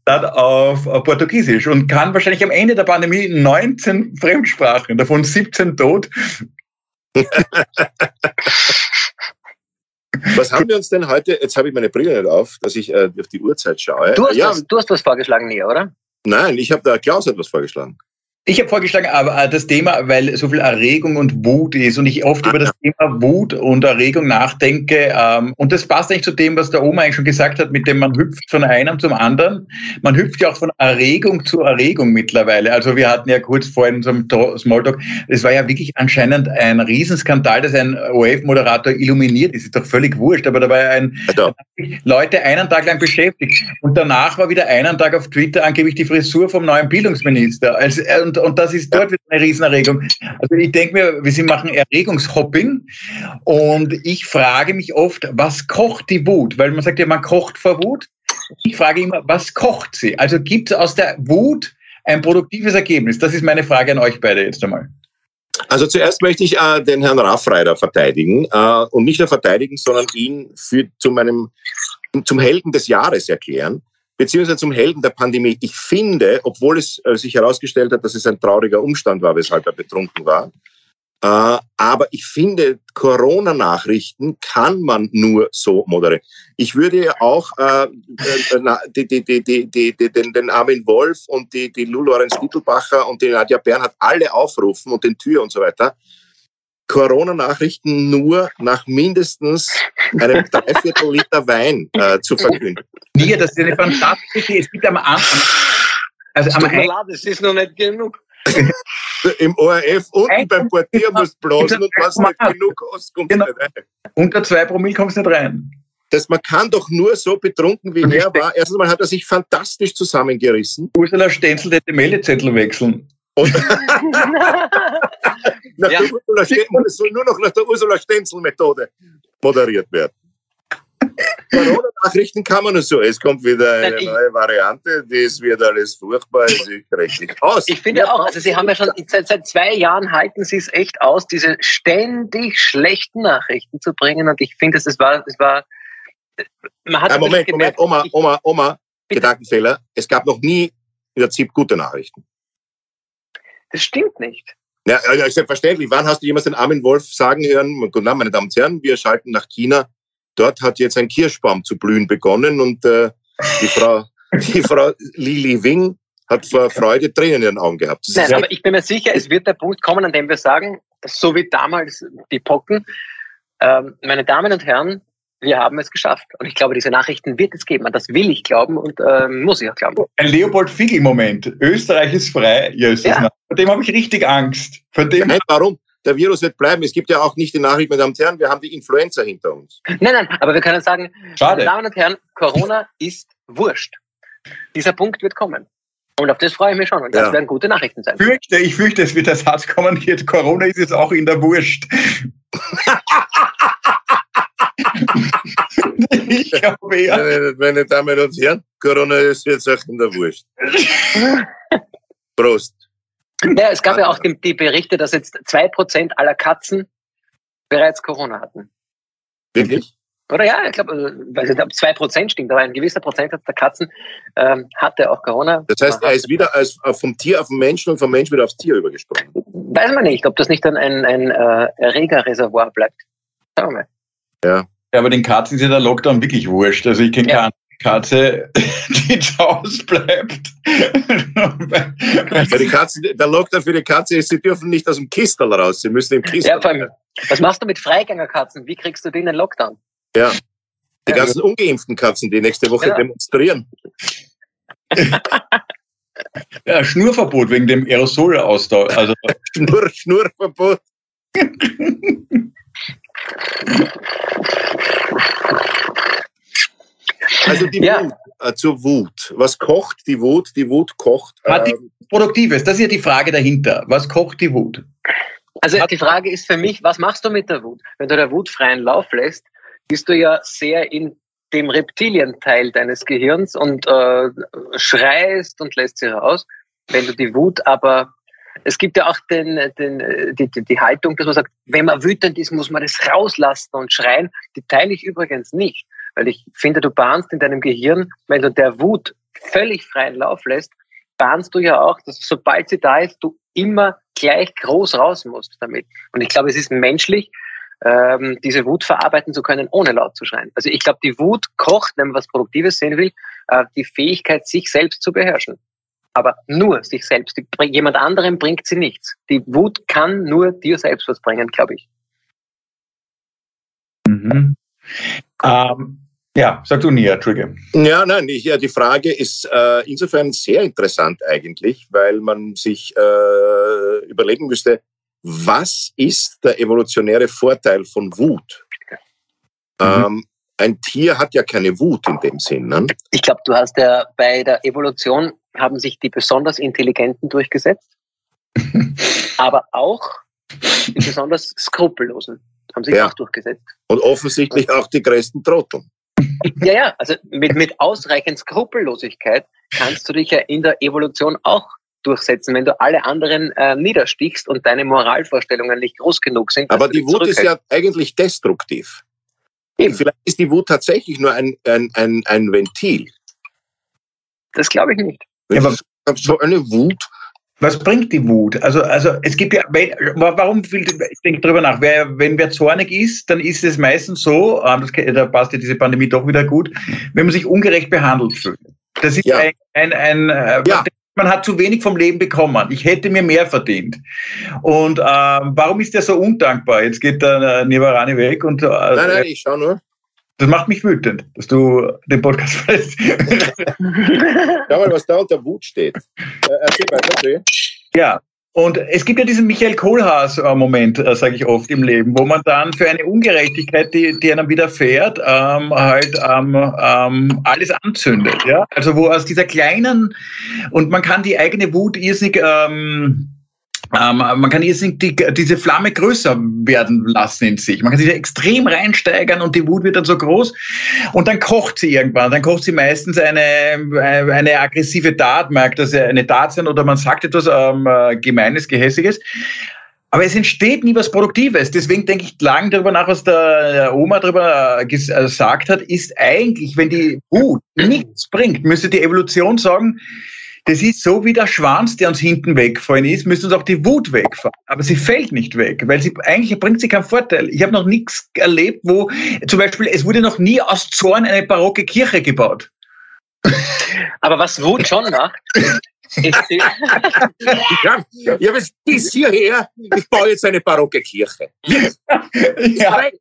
dann auf äh, Portugiesisch und kann wahrscheinlich am Ende der Pandemie 19 Fremdsprachen, davon 17 tot. (laughs) was haben wir uns denn heute, jetzt habe ich meine Brille nicht auf, dass ich äh, auf die Uhrzeit schaue. Du hast, ja, was, du hast was vorgeschlagen, Nia, oder? nein, ich habe da Klaus etwas vorgeschlagen. Ich habe vorgeschlagen, aber äh, das Thema, weil so viel Erregung und Wut ist und ich oft über das Thema Wut und Erregung nachdenke. Ähm, und das passt eigentlich zu dem, was der Oma eigentlich schon gesagt hat, mit dem man hüpft von einem zum anderen. Man hüpft ja auch von Erregung zu Erregung mittlerweile. Also wir hatten ja kurz vor in unserem Smalltalk, es war ja wirklich anscheinend ein Riesenskandal, dass ein ORF-Moderator illuminiert ist. Ist doch völlig wurscht, aber da war ja ein Also, Leute einen Tag lang beschäftigt. Und danach war wieder einen Tag auf Twitter angeblich die Frisur vom neuen Bildungsminister. Also, und, und das ist dort wieder eine Riesenerregung. Also ich denke mir, wir sie machen Erregungshopping. Und ich frage mich oft, was kocht die Wut? Weil man sagt ja, man kocht vor Wut. Ich frage immer, was kocht sie? Also gibt es aus der Wut ein produktives Ergebnis? Das ist meine Frage an euch beide jetzt einmal. also zuerst möchte ich äh, den Herrn Raffreider verteidigen äh, und nicht nur verteidigen, sondern ihn für, zu meinem, zum Helden des Jahres erklären, beziehungsweise zum Helden der Pandemie. Ich finde, obwohl es äh, sich herausgestellt hat, dass es ein trauriger Umstand war, weshalb er betrunken war, äh, aber ich finde, Corona-Nachrichten kann man nur so moderieren. Ich würde ja auch äh, äh, die, die, die, den, den Armin Wolf und die, die Lou Lorenz Dittelbacher und die Nadja Bernhardt alle aufrufen und den Tür und so weiter. Corona-Nachrichten nur nach mindestens einem (laughs) Dreiviertel Liter Wein äh, zu verkünden. Nia, das ist eine fantastische Idee. Es gibt am Anfang, also am Tut mir leid, es ist noch nicht genug. (laughs) Im ORF unten Ein- beim Portier musst blasen und was nicht genug hast, Genau. nicht rein. unter zwei Promille kommst du nicht rein. Das, man kann doch nur so betrunken, wie er war. Erstens mal hat er sich fantastisch zusammengerissen. Ursula Stenzel hätte Meldezettel wechseln. (laughs) Nach ja. der Ursula Stenzel, es soll nur noch nach der Ursula Stenzel-Methode moderiert werden. Corona-Nachrichten kann man nur so. Es kommt wieder eine Nein, neue Variante, das wird alles furchtbar, es sieht richtig aus. Ich finde ja, auch, also Sie haben ja schon, seit, seit zwei Jahren halten Sie es echt aus, diese ständig schlechten Nachrichten zu bringen und ich finde, das war, das war, man hat Ein Moment, gemerkt, Moment, Oma, Oma, Oma? Gedankenfehler. Es gab noch nie in der ZIP gute Nachrichten. Das stimmt nicht. Ja, ja, selbstverständlich. Wann hast du jemals den armen Wolf sagen hören, guten Abend, meine Damen und Herren, wir schalten nach China Dort hat jetzt ein Kirschbaum zu blühen begonnen und äh, die Frau, (laughs) die Frau Lili Wing hat vor Freude Tränen in den Augen gehabt. Nein, aber ich bin mir sicher, es wird der Punkt kommen, an dem wir sagen, so wie damals die Pocken, ähm, meine Damen und Herren, wir haben es geschafft. Und ich glaube, diese Nachrichten wird es geben. Und das will ich glauben und äh, muss ich auch glauben. Ein Leopold Figel-Moment. Österreich ist frei. Jesus, ja. Vor dem habe ich richtig Angst. Vor dem Nein, warum? der Virus wird bleiben. Es gibt ja auch nicht die Nachricht, meine Damen und Herren, wir haben die Influenza hinter uns. Nein, nein, aber wir können sagen, Schade. meine Damen und Herren, Corona (laughs) ist wurscht. Dieser Punkt wird kommen. Und auf das freue ich mich schon. Und das ja. werden gute Nachrichten sein. Fürchte, ich fürchte, es wird der Satz kommen, (laughs) Corona ist jetzt auch in der Wurscht. (laughs) ich glaube ja. Meine, meine Damen und Herren, Corona ist jetzt auch in der Wurscht. Prost. Ja, es gab ja auch die, die Berichte, dass jetzt zwei Prozent aller Katzen bereits Corona hatten. Wirklich? Oder ja, ich glaube, also, weil es zwei Prozent stimmt, aber ein gewisser Prozentsatz der Katzen ähm, hatte auch Corona. Das heißt, er ist wieder als, vom Tier auf den Menschen und vom Mensch wieder aufs Tier übergesprungen. Weiß man nicht, ob das nicht dann ein, ein äh, Erregerreservoir bleibt. Schauen wir mal. Ja. Ja, aber den Katzen ist ja der Lockdown wirklich wurscht. Also ich kenne ja. keine Katze, (laughs) die zu Hause bleibt. Die Katze, der Lockdown für die Katze ist, sie dürfen nicht aus dem Kistel raus, sie müssen im Kistel. Ja, vor allem, was machst du mit Freigängerkatzen? Wie kriegst du den in den Lockdown? Ja. Die ja, ganzen ungeimpften Katzen, die nächste Woche ja. demonstrieren. (laughs) ja, Schnurverbot wegen dem Aerosolaustausch. Also (laughs) Schnur, Schnurverbot. Also die ja. Wut, äh, zur Wut. Was kocht die Wut? Die Wut kocht. Hat ähm, Produktives, das ist ja die Frage dahinter. Was kocht die Wut? Also die Frage ist für mich, was machst du mit der Wut? Wenn du der Wut freien Lauf lässt, bist du ja sehr in dem Reptilienteil deines Gehirns und äh, schreist und lässt sie raus. Wenn du die Wut aber es gibt ja auch den, den, die, die, die Haltung, dass man sagt, wenn man wütend ist, muss man das rauslassen und schreien. Die teile ich übrigens nicht. Weil ich finde, du bahnst in deinem Gehirn, wenn du der Wut völlig freien Lauf lässt, bahnst du ja auch, dass sobald sie da ist, du immer gleich groß raus musst damit. Und ich glaube, es ist menschlich, ähm, diese Wut verarbeiten zu können, ohne laut zu schreien. Also ich glaube, die Wut kocht, wenn man was Produktives sehen will, äh, die Fähigkeit, sich selbst zu beherrschen. Aber nur sich selbst. Die, jemand anderem bringt sie nichts. Die Wut kann nur dir selbst was bringen, glaube ich. Mhm. Ähm, ja, sag du nie, Trigger. Ja, nein, ich, ja, die Frage ist äh, insofern sehr interessant eigentlich, weil man sich äh, überlegen müsste, was ist der evolutionäre Vorteil von Wut? Mhm. Ähm, ein Tier hat ja keine Wut in dem Sinn. Ne? Ich glaube, du hast ja bei der Evolution haben sich die besonders Intelligenten durchgesetzt, (laughs) aber auch die besonders Skrupellosen haben sich ja. auch durchgesetzt. Und offensichtlich auch die größten Trotteln. Ja, ja, also mit, mit ausreichend Skrupellosigkeit kannst du dich ja in der Evolution auch durchsetzen, wenn du alle anderen äh, niederstichst und deine Moralvorstellungen nicht groß genug sind. Aber die Wut ist ja eigentlich destruktiv. Eben. Vielleicht ist die Wut tatsächlich nur ein, ein, ein, ein Ventil. Das glaube ich nicht. Ja, aber so eine Wut was bringt die Wut? Also, also es gibt ja, warum ich denke drüber nach, wer, wenn wer zornig ist, dann ist es meistens so, ähm, das, da passt ja diese Pandemie doch wieder gut, wenn man sich ungerecht behandelt fühlt. Das ist ja. ein, ein, ein äh, ja. man hat zu wenig vom Leben bekommen. Ich hätte mir mehr verdient. Und ähm, warum ist der so undankbar? Jetzt geht der äh, Nivarani weg und. Äh, nein, nein, ich schau nur. Das macht mich wütend, dass du den Podcast weißt. (laughs) Schau mal, was da unter Wut steht. Äh, erzähl weiter, Ja, und es gibt ja diesen Michael Kohlhaas-Moment, äh, sage ich oft im Leben, wo man dann für eine Ungerechtigkeit, die, die einem widerfährt, ähm, halt ähm, ähm, alles anzündet. Ja? Also wo aus dieser kleinen, und man kann die eigene Wut irrsinnig ähm, ähm, man kann jetzt die, diese Flamme größer werden lassen in sich. Man kann sich extrem reinsteigern und die Wut wird dann so groß und dann kocht sie irgendwann. Dann kocht sie meistens eine, äh, eine aggressive Tat, merkt das eine Tat sein oder man sagt etwas ähm, äh, Gemeines, Gehässiges. Aber es entsteht nie was Produktives. Deswegen denke ich lang darüber nach, was der Oma darüber äh, gesagt hat, ist eigentlich, wenn die Wut nichts bringt, müsste die Evolution sagen, das ist so wie der Schwanz, der uns hinten wegfallen ist, müsste uns auch die Wut wegfahren. Aber sie fällt nicht weg, weil sie eigentlich bringt sie keinen Vorteil. Ich habe noch nichts erlebt, wo zum Beispiel, es wurde noch nie aus Zorn eine barocke Kirche gebaut. Aber was Wut schon macht, ich habe es bis hierher, ich baue jetzt eine barocke Kirche. Das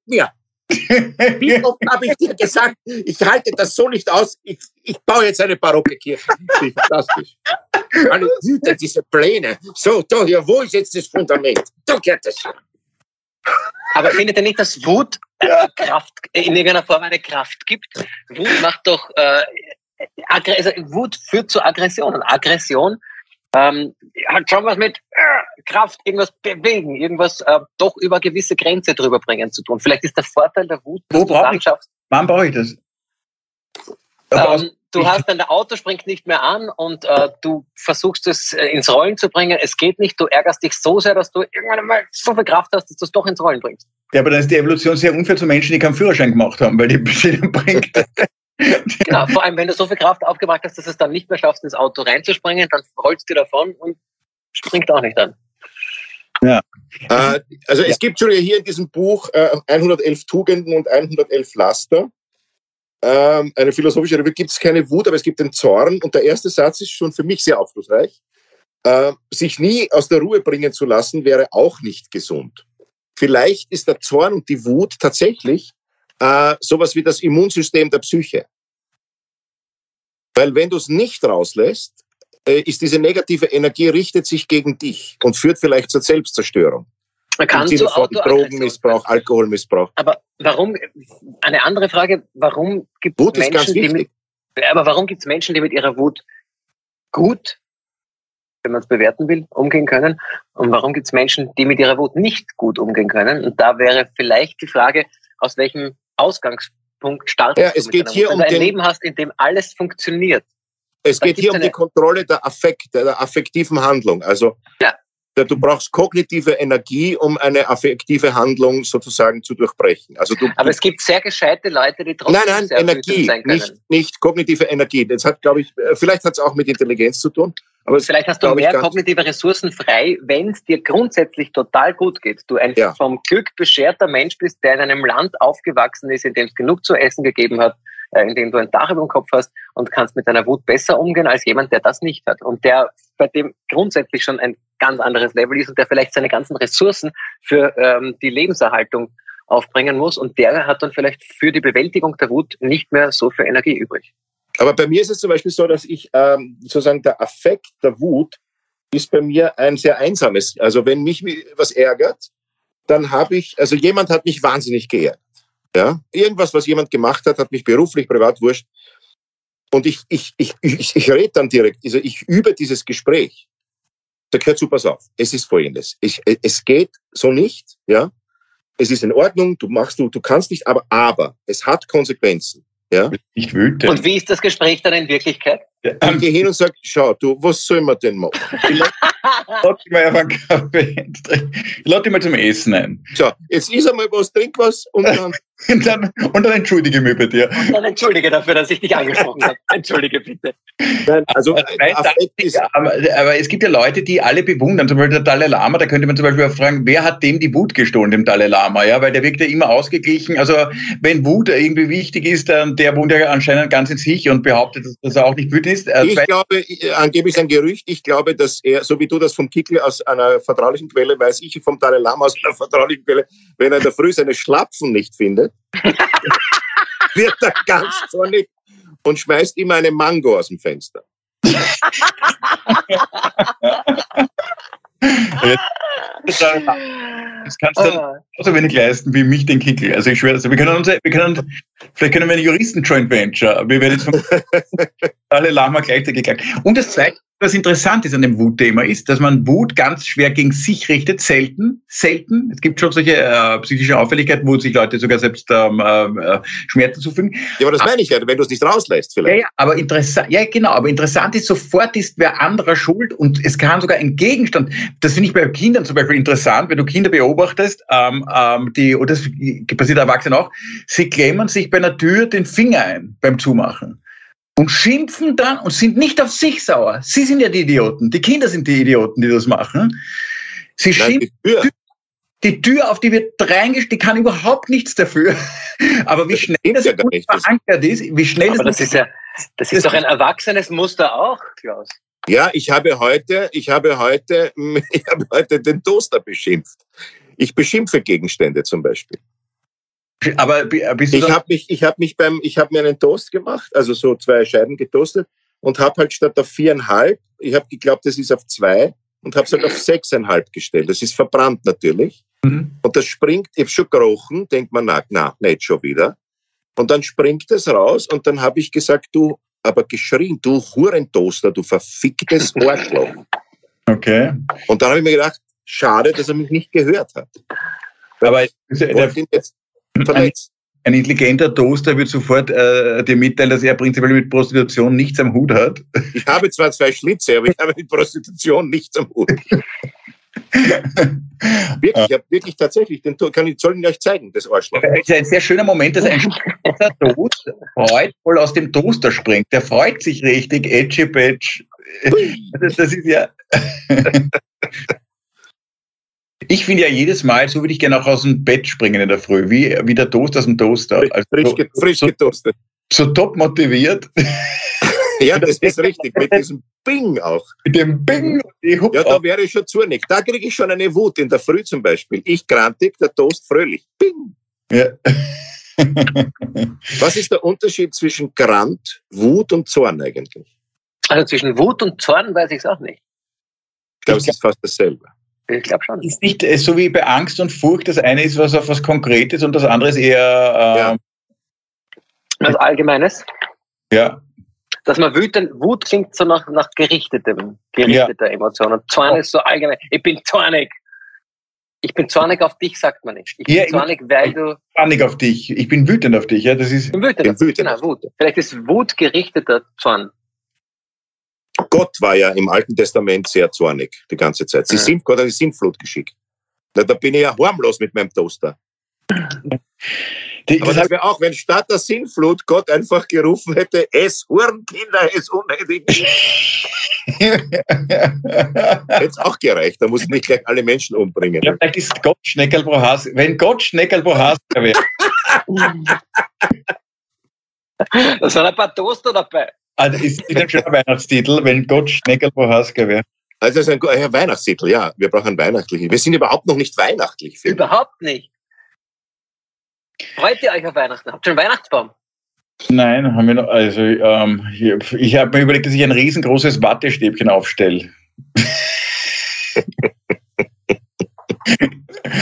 ja. Wie oft habe ich dir gesagt, ich halte das so nicht aus, ich, ich baue jetzt eine barocke Kirche. Fantastisch. Alle Güte, diese Pläne. So, da hier, wo ist jetzt das Fundament? Da geht es. Aber findet ihr nicht, dass Wut ja. Kraft, in irgendeiner Form eine Kraft gibt? Wut macht doch, äh, also Wut führt zu Aggression und Aggression ähm, hat schon was mit äh, Kraft, irgendwas bewegen, irgendwas äh, doch über gewisse Grenze drüber bringen zu tun. Vielleicht ist der Vorteil der Wut, Wo brauche ich das? Wann brauche ich das? Ähm, du hast dann, der Auto springt nicht mehr an und äh, du versuchst es äh, ins Rollen zu bringen. Es geht nicht. Du ärgerst dich so sehr, dass du irgendwann einmal so viel Kraft hast, dass du es doch ins Rollen bringst. Ja, aber dann ist die Evolution sehr unfair zu Menschen, die keinen Führerschein gemacht haben, weil die (laughs) bringt. Genau, (laughs) vor allem wenn du so viel Kraft aufgebracht hast, dass du es dann nicht mehr schaffst, ins Auto reinzuspringen, dann rollst du davon und springt auch nicht an. Ja. Äh, also es gibt schon hier in diesem Buch äh, 111 Tugenden und 111 Laster. Ähm, eine philosophische Revue gibt es keine Wut, aber es gibt den Zorn. Und der erste Satz ist schon für mich sehr aufschlussreich. Äh, sich nie aus der Ruhe bringen zu lassen, wäre auch nicht gesund. Vielleicht ist der Zorn und die Wut tatsächlich äh, sowas wie das Immunsystem der Psyche. Weil wenn du es nicht rauslässt, äh, ist diese negative Energie, richtet sich gegen dich und führt vielleicht zur Selbstzerstörung. Man kann zu Drogenmissbrauch, Alkoholmissbrauch. Aber warum, eine andere Frage, warum gibt es Menschen, die mit, aber warum gibt es Menschen, die mit ihrer Wut gut, wenn man es bewerten will, umgehen können? Und warum gibt es Menschen, die mit ihrer Wut nicht gut umgehen können? Und da wäre vielleicht die Frage, aus welchem Ausgangspunkt startest ja, es geht hier um ein den, Leben hast, in dem alles funktioniert. Es geht hier um die Kontrolle der Affekte, der affektiven Handlung. Also ja. Du brauchst kognitive Energie, um eine affektive Handlung sozusagen zu durchbrechen. Also du, Aber es gibt sehr gescheite Leute, die trotzdem Nein, nein, Energie, nicht, nicht kognitive Energie. Das hat, glaube ich, äh, vielleicht hat es auch mit Intelligenz zu tun. Aber Vielleicht hast du mehr kognitive Ressourcen frei, wenn es dir grundsätzlich total gut geht. Du ein ja. vom Glück bescherter Mensch bist, der in einem Land aufgewachsen ist, in dem es genug zu essen gegeben hat, äh, in dem du ein Dach über dem Kopf hast und kannst mit deiner Wut besser umgehen als jemand, der das nicht hat und der bei dem grundsätzlich schon ein ganz anderes Level ist und der vielleicht seine ganzen Ressourcen für ähm, die Lebenserhaltung aufbringen muss und der hat dann vielleicht für die Bewältigung der Wut nicht mehr so viel Energie übrig. Aber bei mir ist es zum Beispiel so, dass ich ähm, sozusagen der Affekt der Wut ist bei mir ein sehr einsames. Also wenn mich was ärgert, dann habe ich, also jemand hat mich wahnsinnig geärgert. Ja? Irgendwas, was jemand gemacht hat, hat mich beruflich, privat wurscht. Und ich, ich, ich, ich, ich rede dann direkt, also ich übe dieses Gespräch. Da gehört zu, pass auf, es ist folgendes. Ich, es geht so nicht, ja. Es ist in Ordnung, du machst, du, du kannst nicht, aber, aber, es hat Konsequenzen. Ja? Nicht wütend. Und wie ist das Gespräch dann in Wirklichkeit? Ja, ich gehe hin und sage, schau, du, was soll man denn machen? (laughs) Lass dich mal auf einen Kaffee. Lass dich mal zum Essen ein. So, jetzt isst einmal was, trink was und dann. (laughs) und, dann und dann entschuldige mich bei dir. Und dann entschuldige dafür, dass ich dich angesprochen habe. (laughs) Entschuldige bitte. Nein, also, aber, aber, es gibt ja Leute, die alle bewundern. Zum Beispiel der Dalai Lama, da könnte man zum Beispiel auch fragen, wer hat dem die Wut gestohlen, dem Dalai Lama? Ja, weil der wirkt ja immer ausgeglichen. Also, wenn Wut irgendwie wichtig ist, dann der wohnt ja anscheinend ganz in sich und behauptet, dass er auch nicht wütend ist. Äh, ich glaube, angeblich ist ein Gerücht, ich glaube, dass er, so wie du das vom Kickel aus einer vertraulichen Quelle, weiß ich vom Dalai Lama aus einer vertraulichen Quelle, wenn er in der Früh seine Schlapfen nicht findet, (laughs) wird er ganz zornig und schmeißt immer eine Mango aus dem Fenster. Das kannst du ah. so wenig leisten wie mich den Kickel. Also ich schwöre, also wir können uns, wir können, vielleicht können wir eine Juristen-Joint Venture. Wir werden jetzt (laughs) alle Lama gleichzeitig gegangen. Und das zweite, was interessant ist an dem Wutthema ist, dass man Wut ganz schwer gegen sich richtet, selten, selten. Es gibt schon solche äh, psychische Auffälligkeiten, wo sich Leute sogar selbst ähm, äh, Schmerzen zufügen. Ja, aber das meine ich ja, wenn du es nicht rauslässt vielleicht. Ja, ja, aber interessant, ja genau, aber interessant ist, sofort ist wer anderer schuld und es kann sogar ein Gegenstand, das finde ich bei Kindern zum Beispiel interessant, wenn du Kinder beobachtest, ähm, ähm, die, und das passiert Erwachsenen auch, sie klemmen sich bei einer Tür den Finger ein beim Zumachen und schimpfen dann und sind nicht auf sich sauer. Sie sind ja die Idioten. Die Kinder sind die Idioten, die das machen. Sie Nein, schimpfen. Die Tür. die Tür, auf die wird reingestellt, die kann überhaupt nichts dafür. (laughs) Aber wie schnell das, das gut verankert ist, wie schnell Aber das, das ist ja, das ist das doch ein erwachsenes Muster auch, Klaus. Ja, ich habe heute, ich habe heute, (laughs) ich habe heute den Toaster beschimpft. Ich beschimpfe Gegenstände zum Beispiel. Aber bist du ich habe mich, ich habe mich beim, ich habe mir einen Toast gemacht, also so zwei Scheiben getoastet und habe halt statt auf viereinhalb, ich habe geglaubt, das ist auf zwei und habe es halt auf sechseinhalb gestellt. Das ist verbrannt natürlich. Mhm. Und das springt, ich habe schon gerochen, denkt man, na, na, nicht schon wieder. Und dann springt es raus und dann habe ich gesagt, du, aber geschrien, du Hurentoaster, du verficktes (laughs) Arschloch. Okay. Und dann habe ich mir gedacht, schade, dass er mich nicht gehört hat. Aber ich wollte jetzt. Ein, ein intelligenter Toaster wird sofort äh, dir mitteilen, dass er prinzipiell mit Prostitution nichts am Hut hat. Ich habe zwar zwei Schlitze, aber ich habe mit Prostitution nichts am Hut. wirklich, ich habe wirklich tatsächlich den kann ich, soll ich euch zeigen, das Arschloch. Es ist ein sehr schöner Moment, dass ein Toast freudvoll aus dem Toaster springt. Der freut sich richtig, edgy badge. Das, das ist ja. Ich finde ja jedes Mal, so würde ich gerne auch aus dem Bett springen in der Früh, wie, wie der Toast aus dem Toaster. Also frisch, so, frisch getoastet. So, so top motiviert. (laughs) Ja, das ist richtig, mit diesem Bing auch. Mit dem Bing. Ja, da wäre ich schon zornig. Da kriege ich schon eine Wut in der Früh zum Beispiel. Ich grantig, der Toast fröhlich. Bing. Ja. (laughs) Was ist der Unterschied zwischen Grant, Wut und Zorn eigentlich? Also zwischen Wut und Zorn weiß ich es auch nicht. Ich glaube, es ist fast dasselbe. Ich glaube schon. Ist nicht äh, so wie bei Angst und Furcht, das eine ist was auf was Konkretes und das andere ist eher äh, ja. was Allgemeines. Ja. Dass man wütend, Wut klingt so nach, nach gerichtetem, gerichteter ja. Emotion. Und Zorn ist so allgemein. Ich bin zornig. Ich bin zornig auf dich, sagt man nicht. Ich bin ja, zornig, weil du. Zornig auf dich. Ich bin wütend auf dich, ja. Das ist. Ich bin wütend. Bin wütend. Genau, Wut. Vielleicht ist Wut gerichteter Zorn. Gott war ja im Alten Testament sehr zornig die ganze Zeit. Sie sind Gott hat die Sintflut geschickt. Na, da bin ich ja harmlos mit meinem Toaster. Die, Aber das wäre auch, wenn statt der Sinnflut Gott einfach gerufen hätte, es Hurenkinder, es Unheiligen. (laughs) Hätte es auch gereicht, da muss ich nicht gleich alle Menschen umbringen. Ja, vielleicht ist Gott Schneckelbrohas, wenn Gott Schneckelbrohas wäre. (laughs) da sind ein paar Toaster dabei. Also ist ein schöner Weihnachtstitel, wenn Gott Schneckelbohaske wäre. Also das ist ein, ein Weihnachtstitel, ja. Wir brauchen einen weihnachtlichen. Wir sind überhaupt noch nicht weihnachtlich. Überhaupt nicht. Freut ihr euch auf Weihnachten? Habt ihr einen Weihnachtsbaum? Nein, haben wir noch. Also ähm, ich, ich habe mir überlegt, dass ich ein riesengroßes Wattestäbchen aufstelle. (laughs)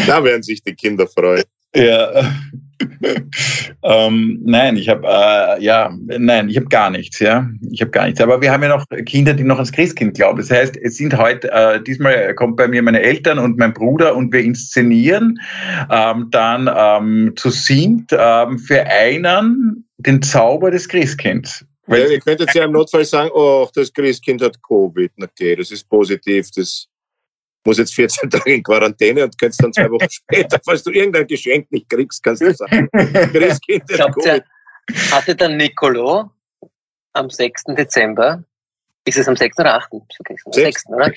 da werden sich die Kinder freuen. Ja. (laughs) ähm, nein, ich habe äh, ja, nein, ich habe gar nichts, ja, ich habe gar nichts. Aber wir haben ja noch Kinder, die noch ans Christkind glauben. Das heißt, es sind heute äh, diesmal kommt bei mir meine Eltern und mein Bruder und wir inszenieren ähm, dann ähm, zu siebt ähm, für einen den Zauber des Christkinds. Ja, ihr jetzt ja im Notfall sagen, oh, das Christkind hat Covid. Okay, das ist positiv, das muss jetzt 14 Tage in Quarantäne und kannst dann zwei Wochen (laughs) später, falls du irgendein Geschenk nicht kriegst, kannst du (laughs) sagen, Christkind hat Covid. Hatte der Nicolo am 6. Dezember, ist es am 6. oder 8.? Am 6. oder?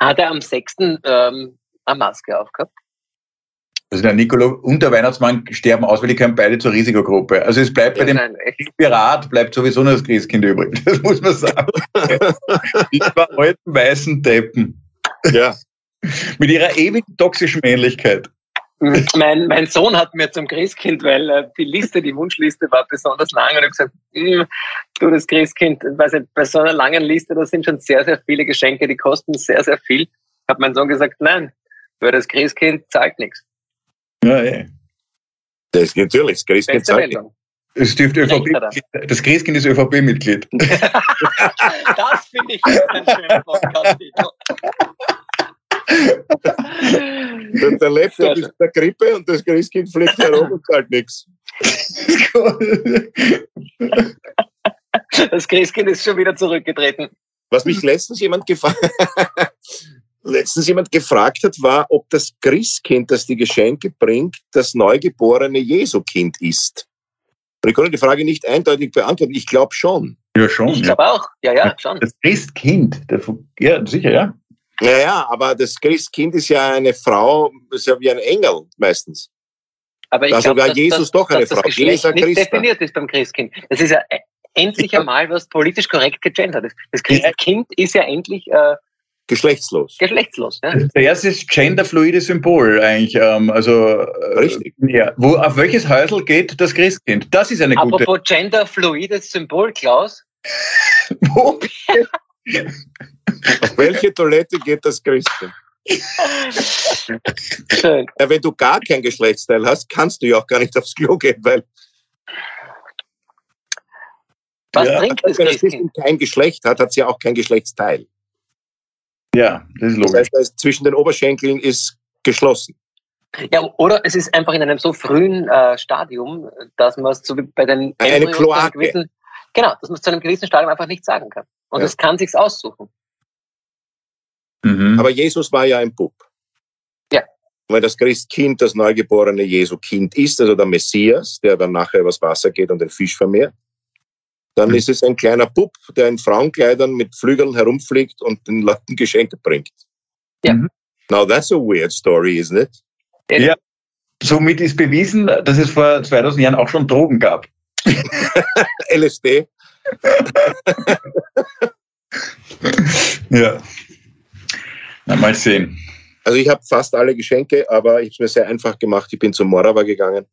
Hat er am 6. Ähm, eine Maske aufgehabt? Also der Nicolo und der Weihnachtsmann sterben aus, weil die gehören beide zur Risikogruppe. Also es bleibt ja, bei dem nein, Pirat bleibt sowieso nur das Christkind übrig. Das muss man sagen. (laughs) die zwei alten weißen Deppen. Ja. Mit ihrer ewigen toxischen Männlichkeit. Mein, mein Sohn hat mir zum Christkind, weil äh, die Liste, die Wunschliste war besonders lang und ich gesagt, hm, du das Christkind, weiß nicht, bei so einer langen Liste, da sind schon sehr, sehr viele Geschenke, die kosten sehr, sehr viel. Hat mein Sohn gesagt, nein, weil das Christkind zahlt nichts. Ja, ja. Das ist natürlich, das Christkind zahlt nichts. Es dürfte ÖVP, das Christkind ist ÖVP-Mitglied. (laughs) das finde ich ein schöner Podcast-Titel. Der, der Laptop ist der Grippe und das Christkind fliegt herum und sagt nichts. (laughs) Das Christkind ist schon wieder zurückgetreten. Was mich letztens jemand gefragt (laughs) letztens jemand gefragt hat, war, ob das Christkind, das die Geschenke bringt, das neugeborene Jesukind ist. Und ich konnte die Frage nicht eindeutig beantworten. Ich glaube schon. Ja, schon. Ich glaube ja. auch. Ja, ja, schon. Das Christkind, der, ja, sicher, ja. Naja, aber das Christkind ist ja eine Frau, ist ja wie ein Engel meistens. Aber ich Da sogar dass, Jesus dass, doch eine dass das Frau. Geschlecht Jesu nicht Christa. definiert ist beim Christkind. Das ist ja e- endlich Ja. einmal was politisch korrekt gegendert ist. Das Christkind ist ja endlich äh, Geschlechtslos. geschlechtslos. Ja? Zuerst ist genderfluide Symbol eigentlich. Ähm, also, äh, Richtig. Ja. Wo, auf welches Häusl geht das Christkind? Das ist eine gute. Apropos genderfluides Symbol, Klaus. (laughs) Wo? (laughs) Auf welche Toilette geht das? Schön. Ja, wenn du gar kein Geschlechtsteil hast, kannst du ja auch gar nicht aufs Klo gehen, weil Was Ja. trinkt das wenn das? Christkind kein Geschlecht hat, hat es ja auch kein Geschlechtsteil. Ja, das ist Das logisch. heißt, das zwischen den Oberschenkeln ist geschlossen. Ja, oder es ist einfach in einem so frühen äh, Stadium, dass man es so wie bei den Eine Embryos Kloake. gewissen, genau, dass man es zu einem gewissen Stadium einfach nicht sagen kann. Und Ja. es kann sich's aussuchen. Mhm. Aber Jesus war ja ein Bub. Ja. Weil das Christkind das neugeborene Jesu-Kind ist, also der Messias, der dann nachher übers Wasser geht und den Fisch vermehrt, dann Mhm. ist es ein kleiner Bub, der in Frauenkleidern mit Flügeln herumfliegt und den Leuten Geschenke bringt. Ja. Mhm. Now that's a weird story, isn't it? Ja. Somit ist bewiesen, dass es vor 2000 Jahren auch schon Drogen gab. (laughs) LSD. Ja. Na, mal sehen. Also ich habe fast alle Geschenke, aber ich habe es mir sehr einfach gemacht. Ich bin zum Morava gegangen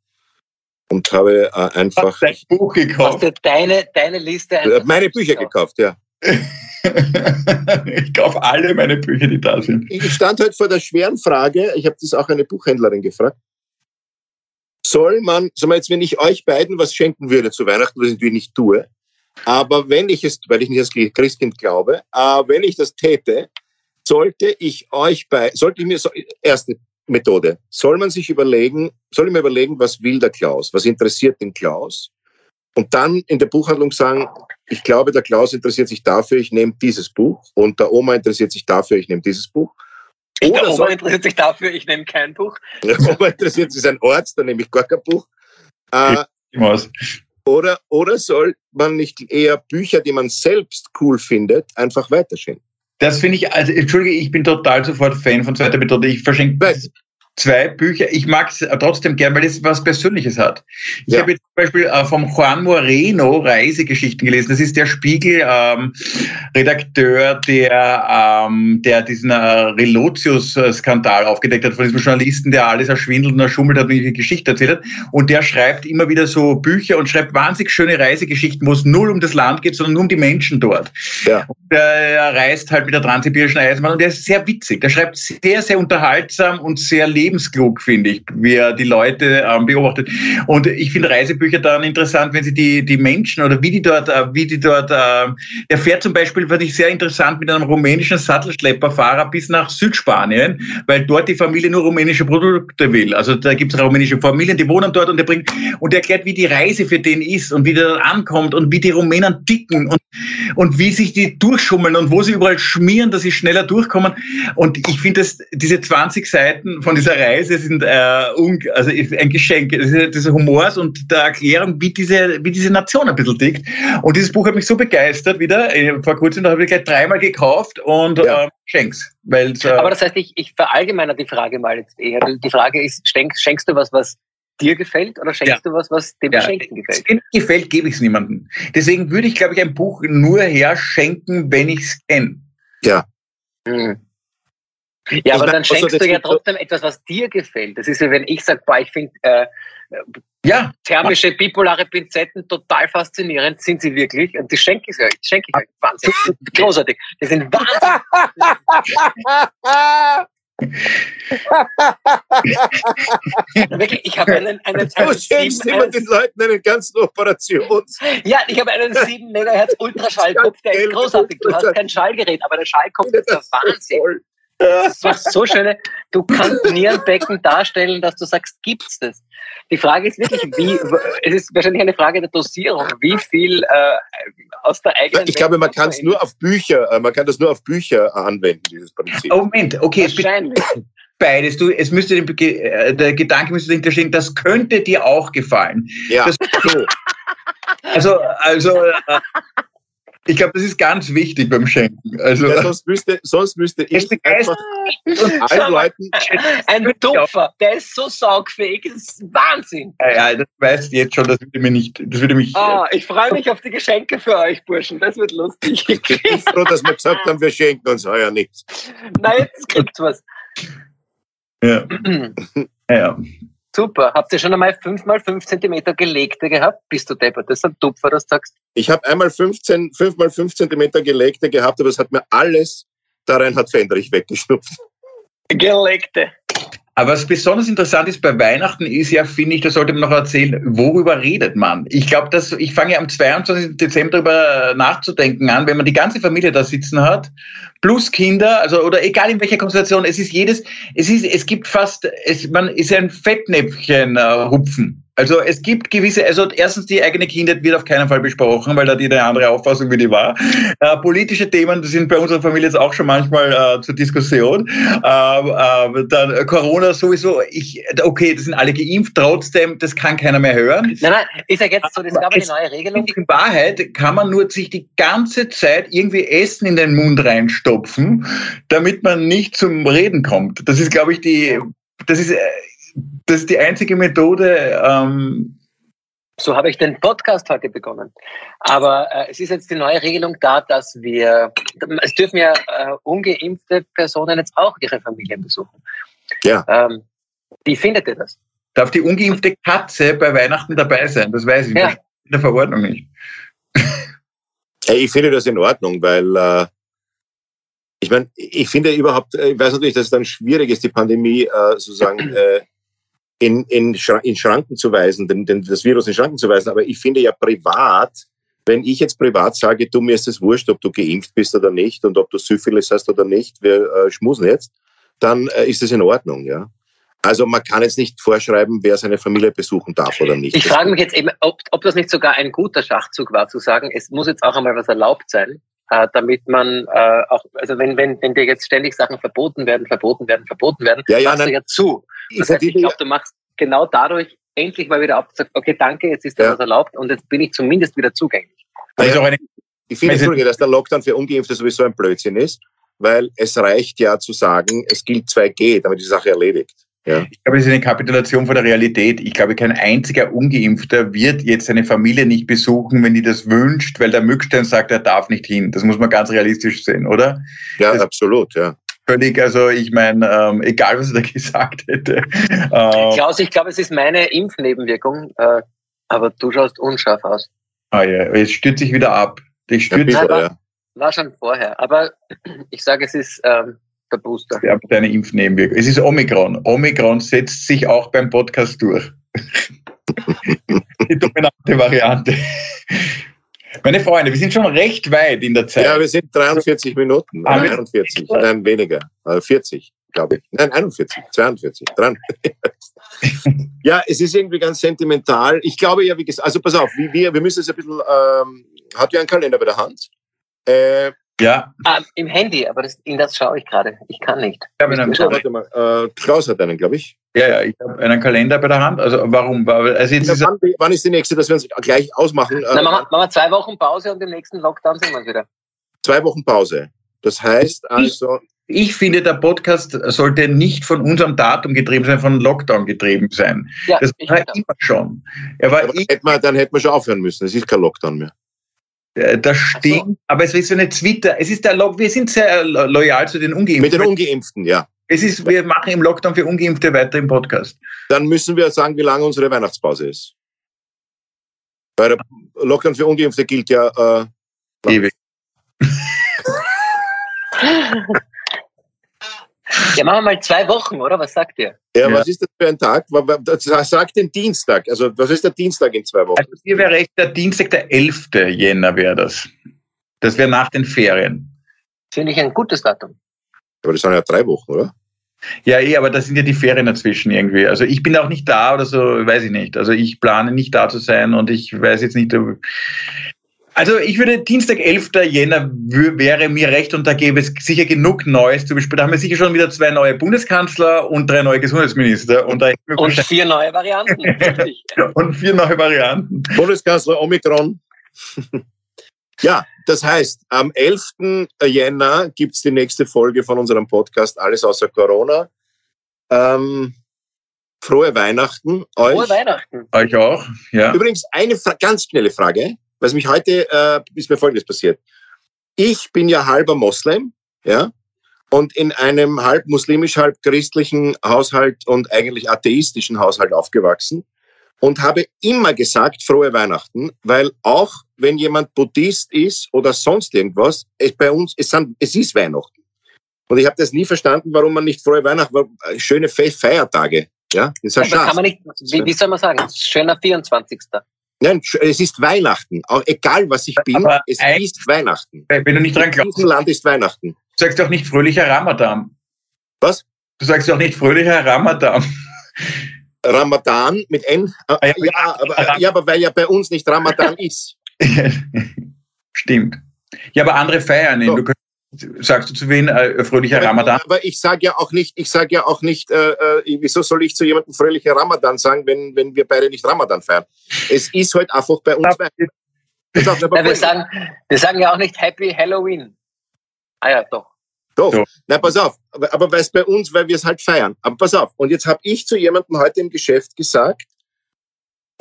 und habe äh, einfach Dein Buch Hast gekauft. du deine, deine Liste äh, einfach meine Bücher gekauft? gekauft, ja. ich kaufe alle meine Bücher, die da sind. Ich stand heute vor der schweren Frage, ich habe das auch eine Buchhändlerin gefragt. Soll man, sag mal jetzt, wenn ich euch beiden was schenken würde zu Weihnachten, was ich natürlich nicht tue, aber wenn ich es, weil ich nicht als Christkind glaube, aber wenn ich das täte, sollte ich euch bei, sollte ich mir, so, erste Methode, soll man sich überlegen, soll ich mir überlegen, was will der Klaus, was interessiert den Klaus? Und dann in der Buchhandlung sagen, ich glaube, der Klaus interessiert sich dafür, ich nehme dieses Buch und der Oma interessiert sich dafür, ich nehme dieses Buch. Der Oder Oma soll, interessiert sich dafür, ich nehme kein Buch. der Oma interessiert sich ein Ort, dann nehme ich gar kein Buch. Äh? Oder, oder soll man nicht eher Bücher, die man selbst cool findet, einfach weiterschenken? Das finde ich, also Entschuldige, ich bin total sofort Fan von zweiter Methode. Ich verschenke. Zwei Bücher. Ich mag es trotzdem gern, weil es was Persönliches hat. Ich Ja. habe jetzt zum Beispiel äh, vom Juan Moreno Reisegeschichten gelesen. Das ist der Spiegel-Redakteur, der, ähm, der diesen äh, Relotius-Skandal aufgedeckt hat, von diesem Journalisten, der alles erschwindelt und erschummelt hat und die Geschichte erzählt hat. Und der schreibt immer wieder so Bücher und schreibt wahnsinnig schöne Reisegeschichten, wo es null um das Land geht, sondern nur um die Menschen dort. Ja. Und er reist halt mit der transsibirischen Eisenbahn und der ist sehr witzig. Der schreibt sehr, sehr unterhaltsam und sehr lebensklug, finde ich, wie er die Leute ähm, beobachtet. Und ich finde Reisebücher dann interessant, wenn sie die, die Menschen oder wie die dort, äh, wie die dort, äh, der fährt zum Beispiel, fand ich sehr interessant, mit einem rumänischen Sattelschlepperfahrer bis nach Südspanien, weil dort die Familie nur rumänische Produkte will. Also da gibt es rumänische Familien, die wohnen dort und der bringt, und der erklärt, wie die Reise für den ist und wie der dort ankommt und wie die Rumänen ticken und, und wie sich die durchschummeln und wo sie überall schmieren, dass sie schneller durchkommen. Und ich finde, dass diese 20 Seiten von dieser Reise sind äh, un, also ein Geschenk des Humors und der Erklärung, wie diese, wie diese Nation ein bisschen tickt. Und dieses Buch hat mich so begeistert wieder. Vor kurzem habe ich gleich dreimal gekauft und Ja. äh, schenk's. Weil äh, Aber das heißt, ich, ich verallgemeiner die Frage mal jetzt eher. Die Frage ist, schenkst, schenkst du was, was dir gefällt oder schenkst du was, was dem Ja. Beschenkten gefällt? wenn es gefällt, gebe ich es niemandem. Deswegen würde ich, glaube ich, ein Buch nur herschenken, wenn ich es kenne. Hm. Ja, aber dann also schenkst du ja trotzdem etwas, was dir gefällt. Das ist ja, wenn ich sage, ich finde äh, Ja, thermische bipolare Pinzetten total faszinierend, sind sie wirklich. Und die schenke ich euch. Die schenke ich euch. (laughs) Wahnsinn. Großartig. Die sind wahnsinnig. Wirklich, ich habe einen, einen, Du schenkst immer den Leuten einen ganzen Operations. Ja, ich habe einen 7 Megahertz (laughs) Ultraschallkopf, der ist großartig. Du hast kein Schallgerät, aber der Schallkopf ist der Wahnsinn. Das war so schön. Du kannst Nierenbecken darstellen, dass du sagst, gibt's das? Die Frage ist wirklich, wie, es ist wahrscheinlich eine Frage der Dosierung, wie viel äh, aus der eigenen. Ich glaube, man kann es nur auf Bücher, äh, man kann das nur auf Bücher anwenden, dieses Prinzip. Oh, Moment, okay, es Wahrscheinlich. beides. Du, es müsste äh, der Gedanke müsste dahinter stehen, das könnte dir auch gefallen. Ja, Das, so. also, also, äh, ich glaube, das ist ganz wichtig beim Schenken. Also, Ja, sonst müsste, sonst müsste ich einfach (laughs) allen Leuten, Ein Tupfer, der ist so saugfähig, das ist Wahnsinn. ja, ja, das weißt du jetzt schon, das würde mir nicht, das würde mich. Ah, ich freue mich auf die Geschenke für euch, Burschen. Das wird lustig. ich bin froh, dass wir gesagt haben, wir schenken uns heuer nichts. Nein, jetzt gibt's was. Ja, (clears throat) ja, ja. Super. Habt ihr schon einmal 5 mal 5 Zentimeter gelegte gehabt? Bist du deppert? Das ist ein Tupfer, das du sagst. Ich habe einmal 15, 5 mal 5 Zentimeter gelegte gehabt, aber es hat mir alles der Reinhard Fendrich weggeschnupft. Gelegte. Aber was besonders interessant ist bei Weihnachten ist ja, finde ich, da sollte man noch erzählen, worüber redet man? Ich glaube, dass ich fange ja am 22. Dezember darüber nachzudenken an, wenn man die ganze Familie da sitzen hat, plus Kinder, also oder egal in welcher Konstellation, es ist jedes, es ist, es gibt fast, es, man ist ein Fettnäpfchen äh, hupfen. Also es gibt gewisse, also erstens die eigene Kindheit wird auf keinen Fall besprochen, weil da die eine andere Auffassung wie die war. Äh, politische Themen die sind bei unserer Familie jetzt auch schon manchmal äh, zur Diskussion. Ähm, äh, dann Corona sowieso, ich, okay, das sind alle geimpft, trotzdem, das kann keiner mehr hören. Nein, nein, ist ja jetzt so, das gab eine neue Regelung. In Wahrheit kann man nur sich die ganze Zeit irgendwie Essen in den Mund reinstopfen, damit man nicht zum Reden kommt. Das ist, glaube ich, die, das ist, äh, das ist die einzige Methode, ähm, So habe ich den Podcast heute begonnen. Aber äh, es ist jetzt die neue Regelung da, dass wir, es dürfen ja äh, ungeimpfte Personen jetzt auch ihre Familien besuchen. Ja. Ähm, wie findet ihr das? darf die ungeimpfte Katze bei Weihnachten dabei sein. Das weiß ich Ja. nicht. in der Verordnung nicht. (laughs) Hey, ich finde das in Ordnung, weil äh, ich meine, ich finde überhaupt, äh, ich weiß natürlich, dass es dann schwierig ist, die Pandemie äh, sozusagen (clears throat) äh, in, in, in Schranken zu weisen, den, den, das Virus in Schranken zu weisen. Aber ich finde ja privat, wenn ich jetzt privat sage, du, mir ist es wurscht, ob du geimpft bist oder nicht und ob du Syphilis hast oder nicht, wir äh, schmusen jetzt, dann äh, ist es in Ordnung, ja. Also man kann jetzt nicht vorschreiben, wer seine Familie besuchen darf oder nicht. Ich frage mich jetzt eben, ob, ob das nicht sogar ein guter Schachzug war, zu sagen, es muss jetzt auch einmal was erlaubt sein, äh, damit man äh, auch, also wenn, wenn, wenn dir jetzt ständig Sachen verboten werden, verboten werden, verboten werden, Ja, ja, machst du ja zu. Ich Das heißt, ich ja- glaube, du machst genau dadurch endlich mal wieder ab, sagst, okay, danke, jetzt ist da Ja. was erlaubt und jetzt bin ich zumindest wieder zugänglich. Auch eine, Ich finde, Also- Entschuldige, dass der Lockdown für Ungeimpfte sowieso ein Blödsinn ist, weil es reicht ja zu sagen, es gilt 2G, damit ist die Sache erledigt. Ja. ich glaube, es ist eine Kapitulation von der Realität. Ich glaube, kein einziger Ungeimpfter wird jetzt seine Familie nicht besuchen, wenn die das wünscht, weil der Mückstein sagt, er darf nicht hin. Das muss man ganz realistisch sehen, oder? Ja, Das- absolut, ja. Völlig, also ich meine, ähm, egal was er da (laughs) gesagt hätte. Ähm, Klaus, ich glaube, es ist meine Impfnebenwirkung, äh, aber du schaust unscharf aus. ah ja, jetzt stürzt sich wieder ab. Bisschen, aber- ja. War schon vorher, aber (clears throat) ich sage, es ist ähm, der Booster. Ja, deine Impfnebenwirkung. Es ist Omikron. Omikron setzt sich auch beim Podcast durch. (laughs) Die dominante Variante. Meine Freunde, wir sind schon recht weit in der Zeit. ja, wir sind 43 Minuten, Ah, nein, wir- 41, nein, weniger, äh, 40, glaube ich. Nein, 41, 42, 43. ja, es ist irgendwie ganz sentimental. Ich glaube ja, wie gesagt, also pass auf, wie wir, wir müssen es ein bisschen, ähm, hat ja einen Kalender bei der Hand. Äh, ja, Ah, Im Handy, aber das, in das schaue ich gerade. Ich kann nicht. ich habe einen, warte mal, äh, Klaus hat einen, glaube ich. ja, ja, ich habe einen Kalender bei der Hand. Also warum? Also jetzt Ja, ist wann, wann ist die nächste, dass wir uns gleich ausmachen? Äh, Na, machen, wir, machen wir zwei Wochen Pause und im nächsten Lockdown sind wir wieder. zwei Wochen Pause. Das heißt also, ich finde, der Podcast sollte nicht von unserem Datum getrieben sein, von Lockdown getrieben sein. Ja, Das ich war immer schon. Er war aber ich, hätten wir, dann hätten wir schon aufhören müssen. Es ist kein Lockdown mehr. Äh, das stimmt, aber es ist so eine Twitter. Es ist der wir sind sehr lo- loyal zu den Mit Ungeimpften. den Ungeimpften, ja. Es ist, wir machen im Lockdown für Ungeimpfte weiter im Podcast. Dann müssen wir sagen, wie lange unsere Weihnachtspause ist. Weil der Lockdown für Ungeimpfte gilt ja äh, Ewig. (laughs) Ja, machen wir mal zwei Wochen, oder? Was sagt ihr? Ja, ja. was ist das für ein Tag? Sag den Dienstag. Also, was ist der Dienstag in zwei Wochen? Also, hier wäre echt der Dienstag, der 11. Jänner wäre das. Das wäre nach den Ferien. Finde ich ein gutes Datum. Aber das sind ja drei Wochen, oder? Ja, eh, aber da sind ja die Ferien dazwischen irgendwie. Also ich bin auch nicht da oder so, weiß ich nicht. Also ich plane nicht da zu sein und ich weiß jetzt nicht. Also ich würde Dienstag, 11. Jänner wäre mir recht und da gäbe es sicher genug Neues zu besprechen. Da haben wir sicher schon wieder zwei neue Bundeskanzler und drei neue Gesundheitsminister. Und, und vier neue Varianten. (laughs) und vier neue Varianten. Bundeskanzler Omikron. ja, das heißt, am 11. Jänner gibt's die nächste Folge von unserem Podcast Alles außer Corona. Ähm, frohe Weihnachten euch. Frohe Weihnachten. Euch auch, ja. Übrigens, eine ganz schnelle Frage, was mich heute, äh, ist mir Folgendes passiert. Ich bin ja halber Moslem, ja, und in einem halb muslimisch, halb christlichen Haushalt und eigentlich atheistischen Haushalt aufgewachsen und habe immer gesagt, frohe Weihnachten, weil auch wenn jemand Buddhist ist oder sonst irgendwas, es bei uns, es, sind, es ist Weihnachten. Und ich habe das nie verstanden, warum man nicht frohe Weihnachten, äh, schöne Feiertage. Ja, das ist ja, kann man nicht, wie, wie soll man sagen? Schöner 24. Nein, es ist Weihnachten. Auch egal, was ich bin, Aber es ist Weihnachten. Wenn du nicht dran glaubst. In diesem Land ist Weihnachten. Du sagst doch nicht fröhlicher Ramadan. Was? Du sagst doch nicht fröhlicher Ramadan. Ramadan mit N. Ah, ja, ja, aber, ja, aber weil ja bei uns nicht Ramadan (laughs) ist. Stimmt. Ja, aber andere feiern ihn. So. Du sagst du zu wen äh, fröhlicher aber, Ramadan? Aber ich sage ja auch nicht, ich sage ja auch nicht, äh, äh, wieso soll ich zu jemandem fröhlicher Ramadan sagen, wenn, wenn wir beide nicht Ramadan feiern? Es ist halt einfach bei uns. Ja, wir, sagen, wir sagen ja auch nicht Happy Halloween. Ah ja, doch. Doch. So. Na, pass auf. Aber, aber weil es bei uns, weil wir es halt feiern. Aber pass auf. Und jetzt habe ich zu jemandem heute im Geschäft gesagt,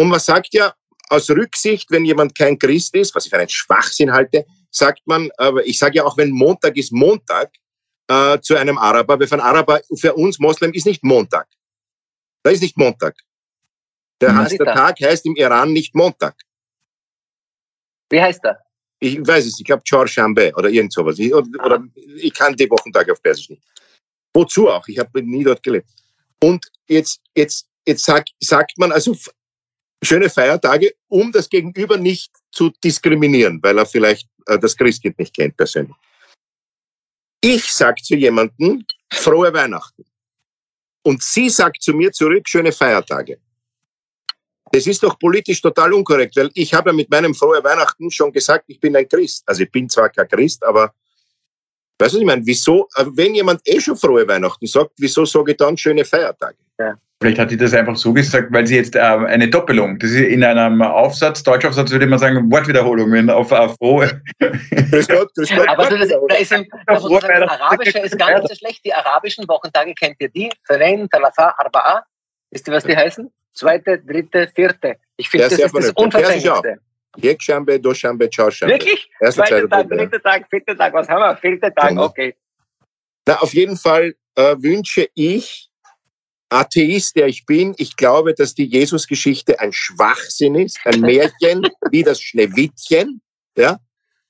und man sagt ja, aus Rücksicht, wenn jemand kein Christ ist, was ich für einen Schwachsinn halte, sagt man, aber ich sage ja auch, wenn Montag ist Montag, äh, zu einem Araber, weil für einen Araber, für uns Moslem ist nicht Montag. Da ist nicht Montag. Der, heißt, der Tag heißt im Iran nicht Montag. Wie heißt er? Ich weiß es, ich glaube Chorshambe oder irgend sowas. Ich, oder, oder, ich kann die Wochentage auf Persisch nicht. Wozu auch? Ich habe nie dort gelebt. Und jetzt, jetzt, jetzt sag, sagt man also schöne Feiertage, um das Gegenüber nicht zu diskriminieren, weil er vielleicht äh, das Christkind nicht kennt persönlich. Ich sag zu jemandem frohe Weihnachten. Und sie sagt zu mir zurück schöne Feiertage. Das ist doch politisch total unkorrekt, weil ich habe ja mit meinem frohe Weihnachten schon gesagt, ich bin ein Christ. Also ich bin zwar kein Christ, aber weißt du, was ich meine? Wieso, äh, wenn jemand eh schon frohe Weihnachten sagt, wieso sage ich dann schöne Feiertage? Ja. Vielleicht hat sie das einfach so gesagt, weil sie jetzt äh, eine Doppelung, das ist in einem Aufsatz, Deutschaufsatz würde man sagen, Wortwiederholungen auf, auf frohe. grüß Gott, grüß Gott. Aber das, da ist ein, (laughs) also das Arabische ist gar nicht so schlecht. Die arabischen Wochentage kennt ihr die? Thalain, Thalatha, Arba'a. Wisst ihr, was die heißen? zweite, dritte, vierte. Ich finde, das ist das Unverfänglichste. Yekshambe, Doshambe, Chorshambe. Wirklich? Erster, Zweiter Tag, dritter Tag, vierter Tag, was haben wir? Vierter Tag, genau. okay. Na, auf jeden Fall äh, wünsche ich, Atheist, der ich bin, ich glaube, dass die Jesusgeschichte ein Schwachsinn ist, ein Märchen (laughs) wie das Schneewittchen, ja,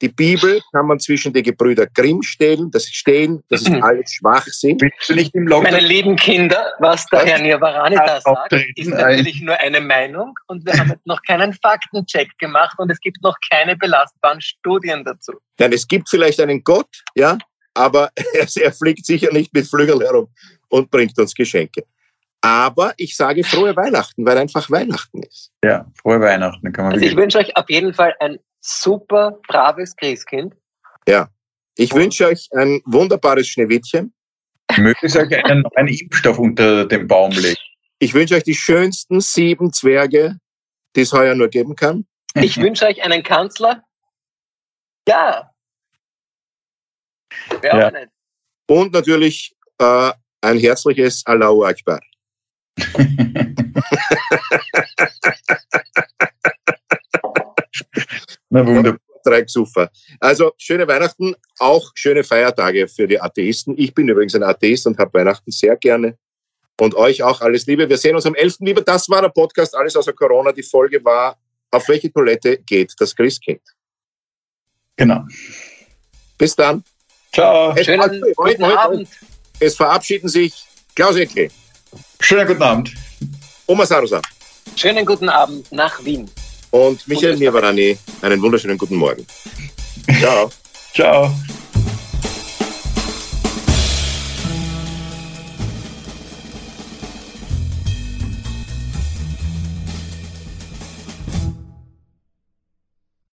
die Bibel kann man zwischen die Gebrüder Grimm stellen, das stehen, das ist alles Schwachsinn. Nicht im Meine lieben Kinder, was der Herr Nirvarani da sagt, ist natürlich nur eine Meinung und wir haben jetzt noch keinen Faktencheck gemacht und es gibt noch keine belastbaren Studien dazu. Nein, es gibt vielleicht einen Gott, ja, aber (laughs) er, er fliegt sicher nicht mit Flügeln herum und bringt uns Geschenke. Aber ich sage frohe Weihnachten, weil einfach Weihnachten ist. Ja, frohe Weihnachten. Kann man also ich wünsche euch auf jeden Fall ein super braves Christkind. Ja. Ich Und wünsche euch ein wunderbares Schneewittchen. Möglichst euch einen neuen Impfstoff unter dem Baum legen. Ich wünsche euch die schönsten sieben Zwerge, die es heuer nur geben kann. Ich wünsche euch einen Kanzler. Ja. Wer ja. auch nicht. Und natürlich äh, ein herzliches Allahu Akbar. (laughs) Na wunderbar. Dreiecksufer. Also schöne Weihnachten, auch schöne Feiertage für die Atheisten. Ich bin übrigens ein Atheist und habe Weihnachten sehr gerne. Und euch auch alles Liebe. Wir sehen uns am 11. Liebe. Das war der Podcast Alles außer Corona. Die Folge war, auf welche Toilette geht das Christkind? Genau. Bis dann. Ciao. Schönen guten Abend. Es verabschieden sich Klaus Ecke. Schönen guten Abend. Oma Sarosa. Schönen guten Abend nach Wien. Und Michael Mirvarani, einen wunderschönen guten Morgen. (laughs) Ciao. Ciao.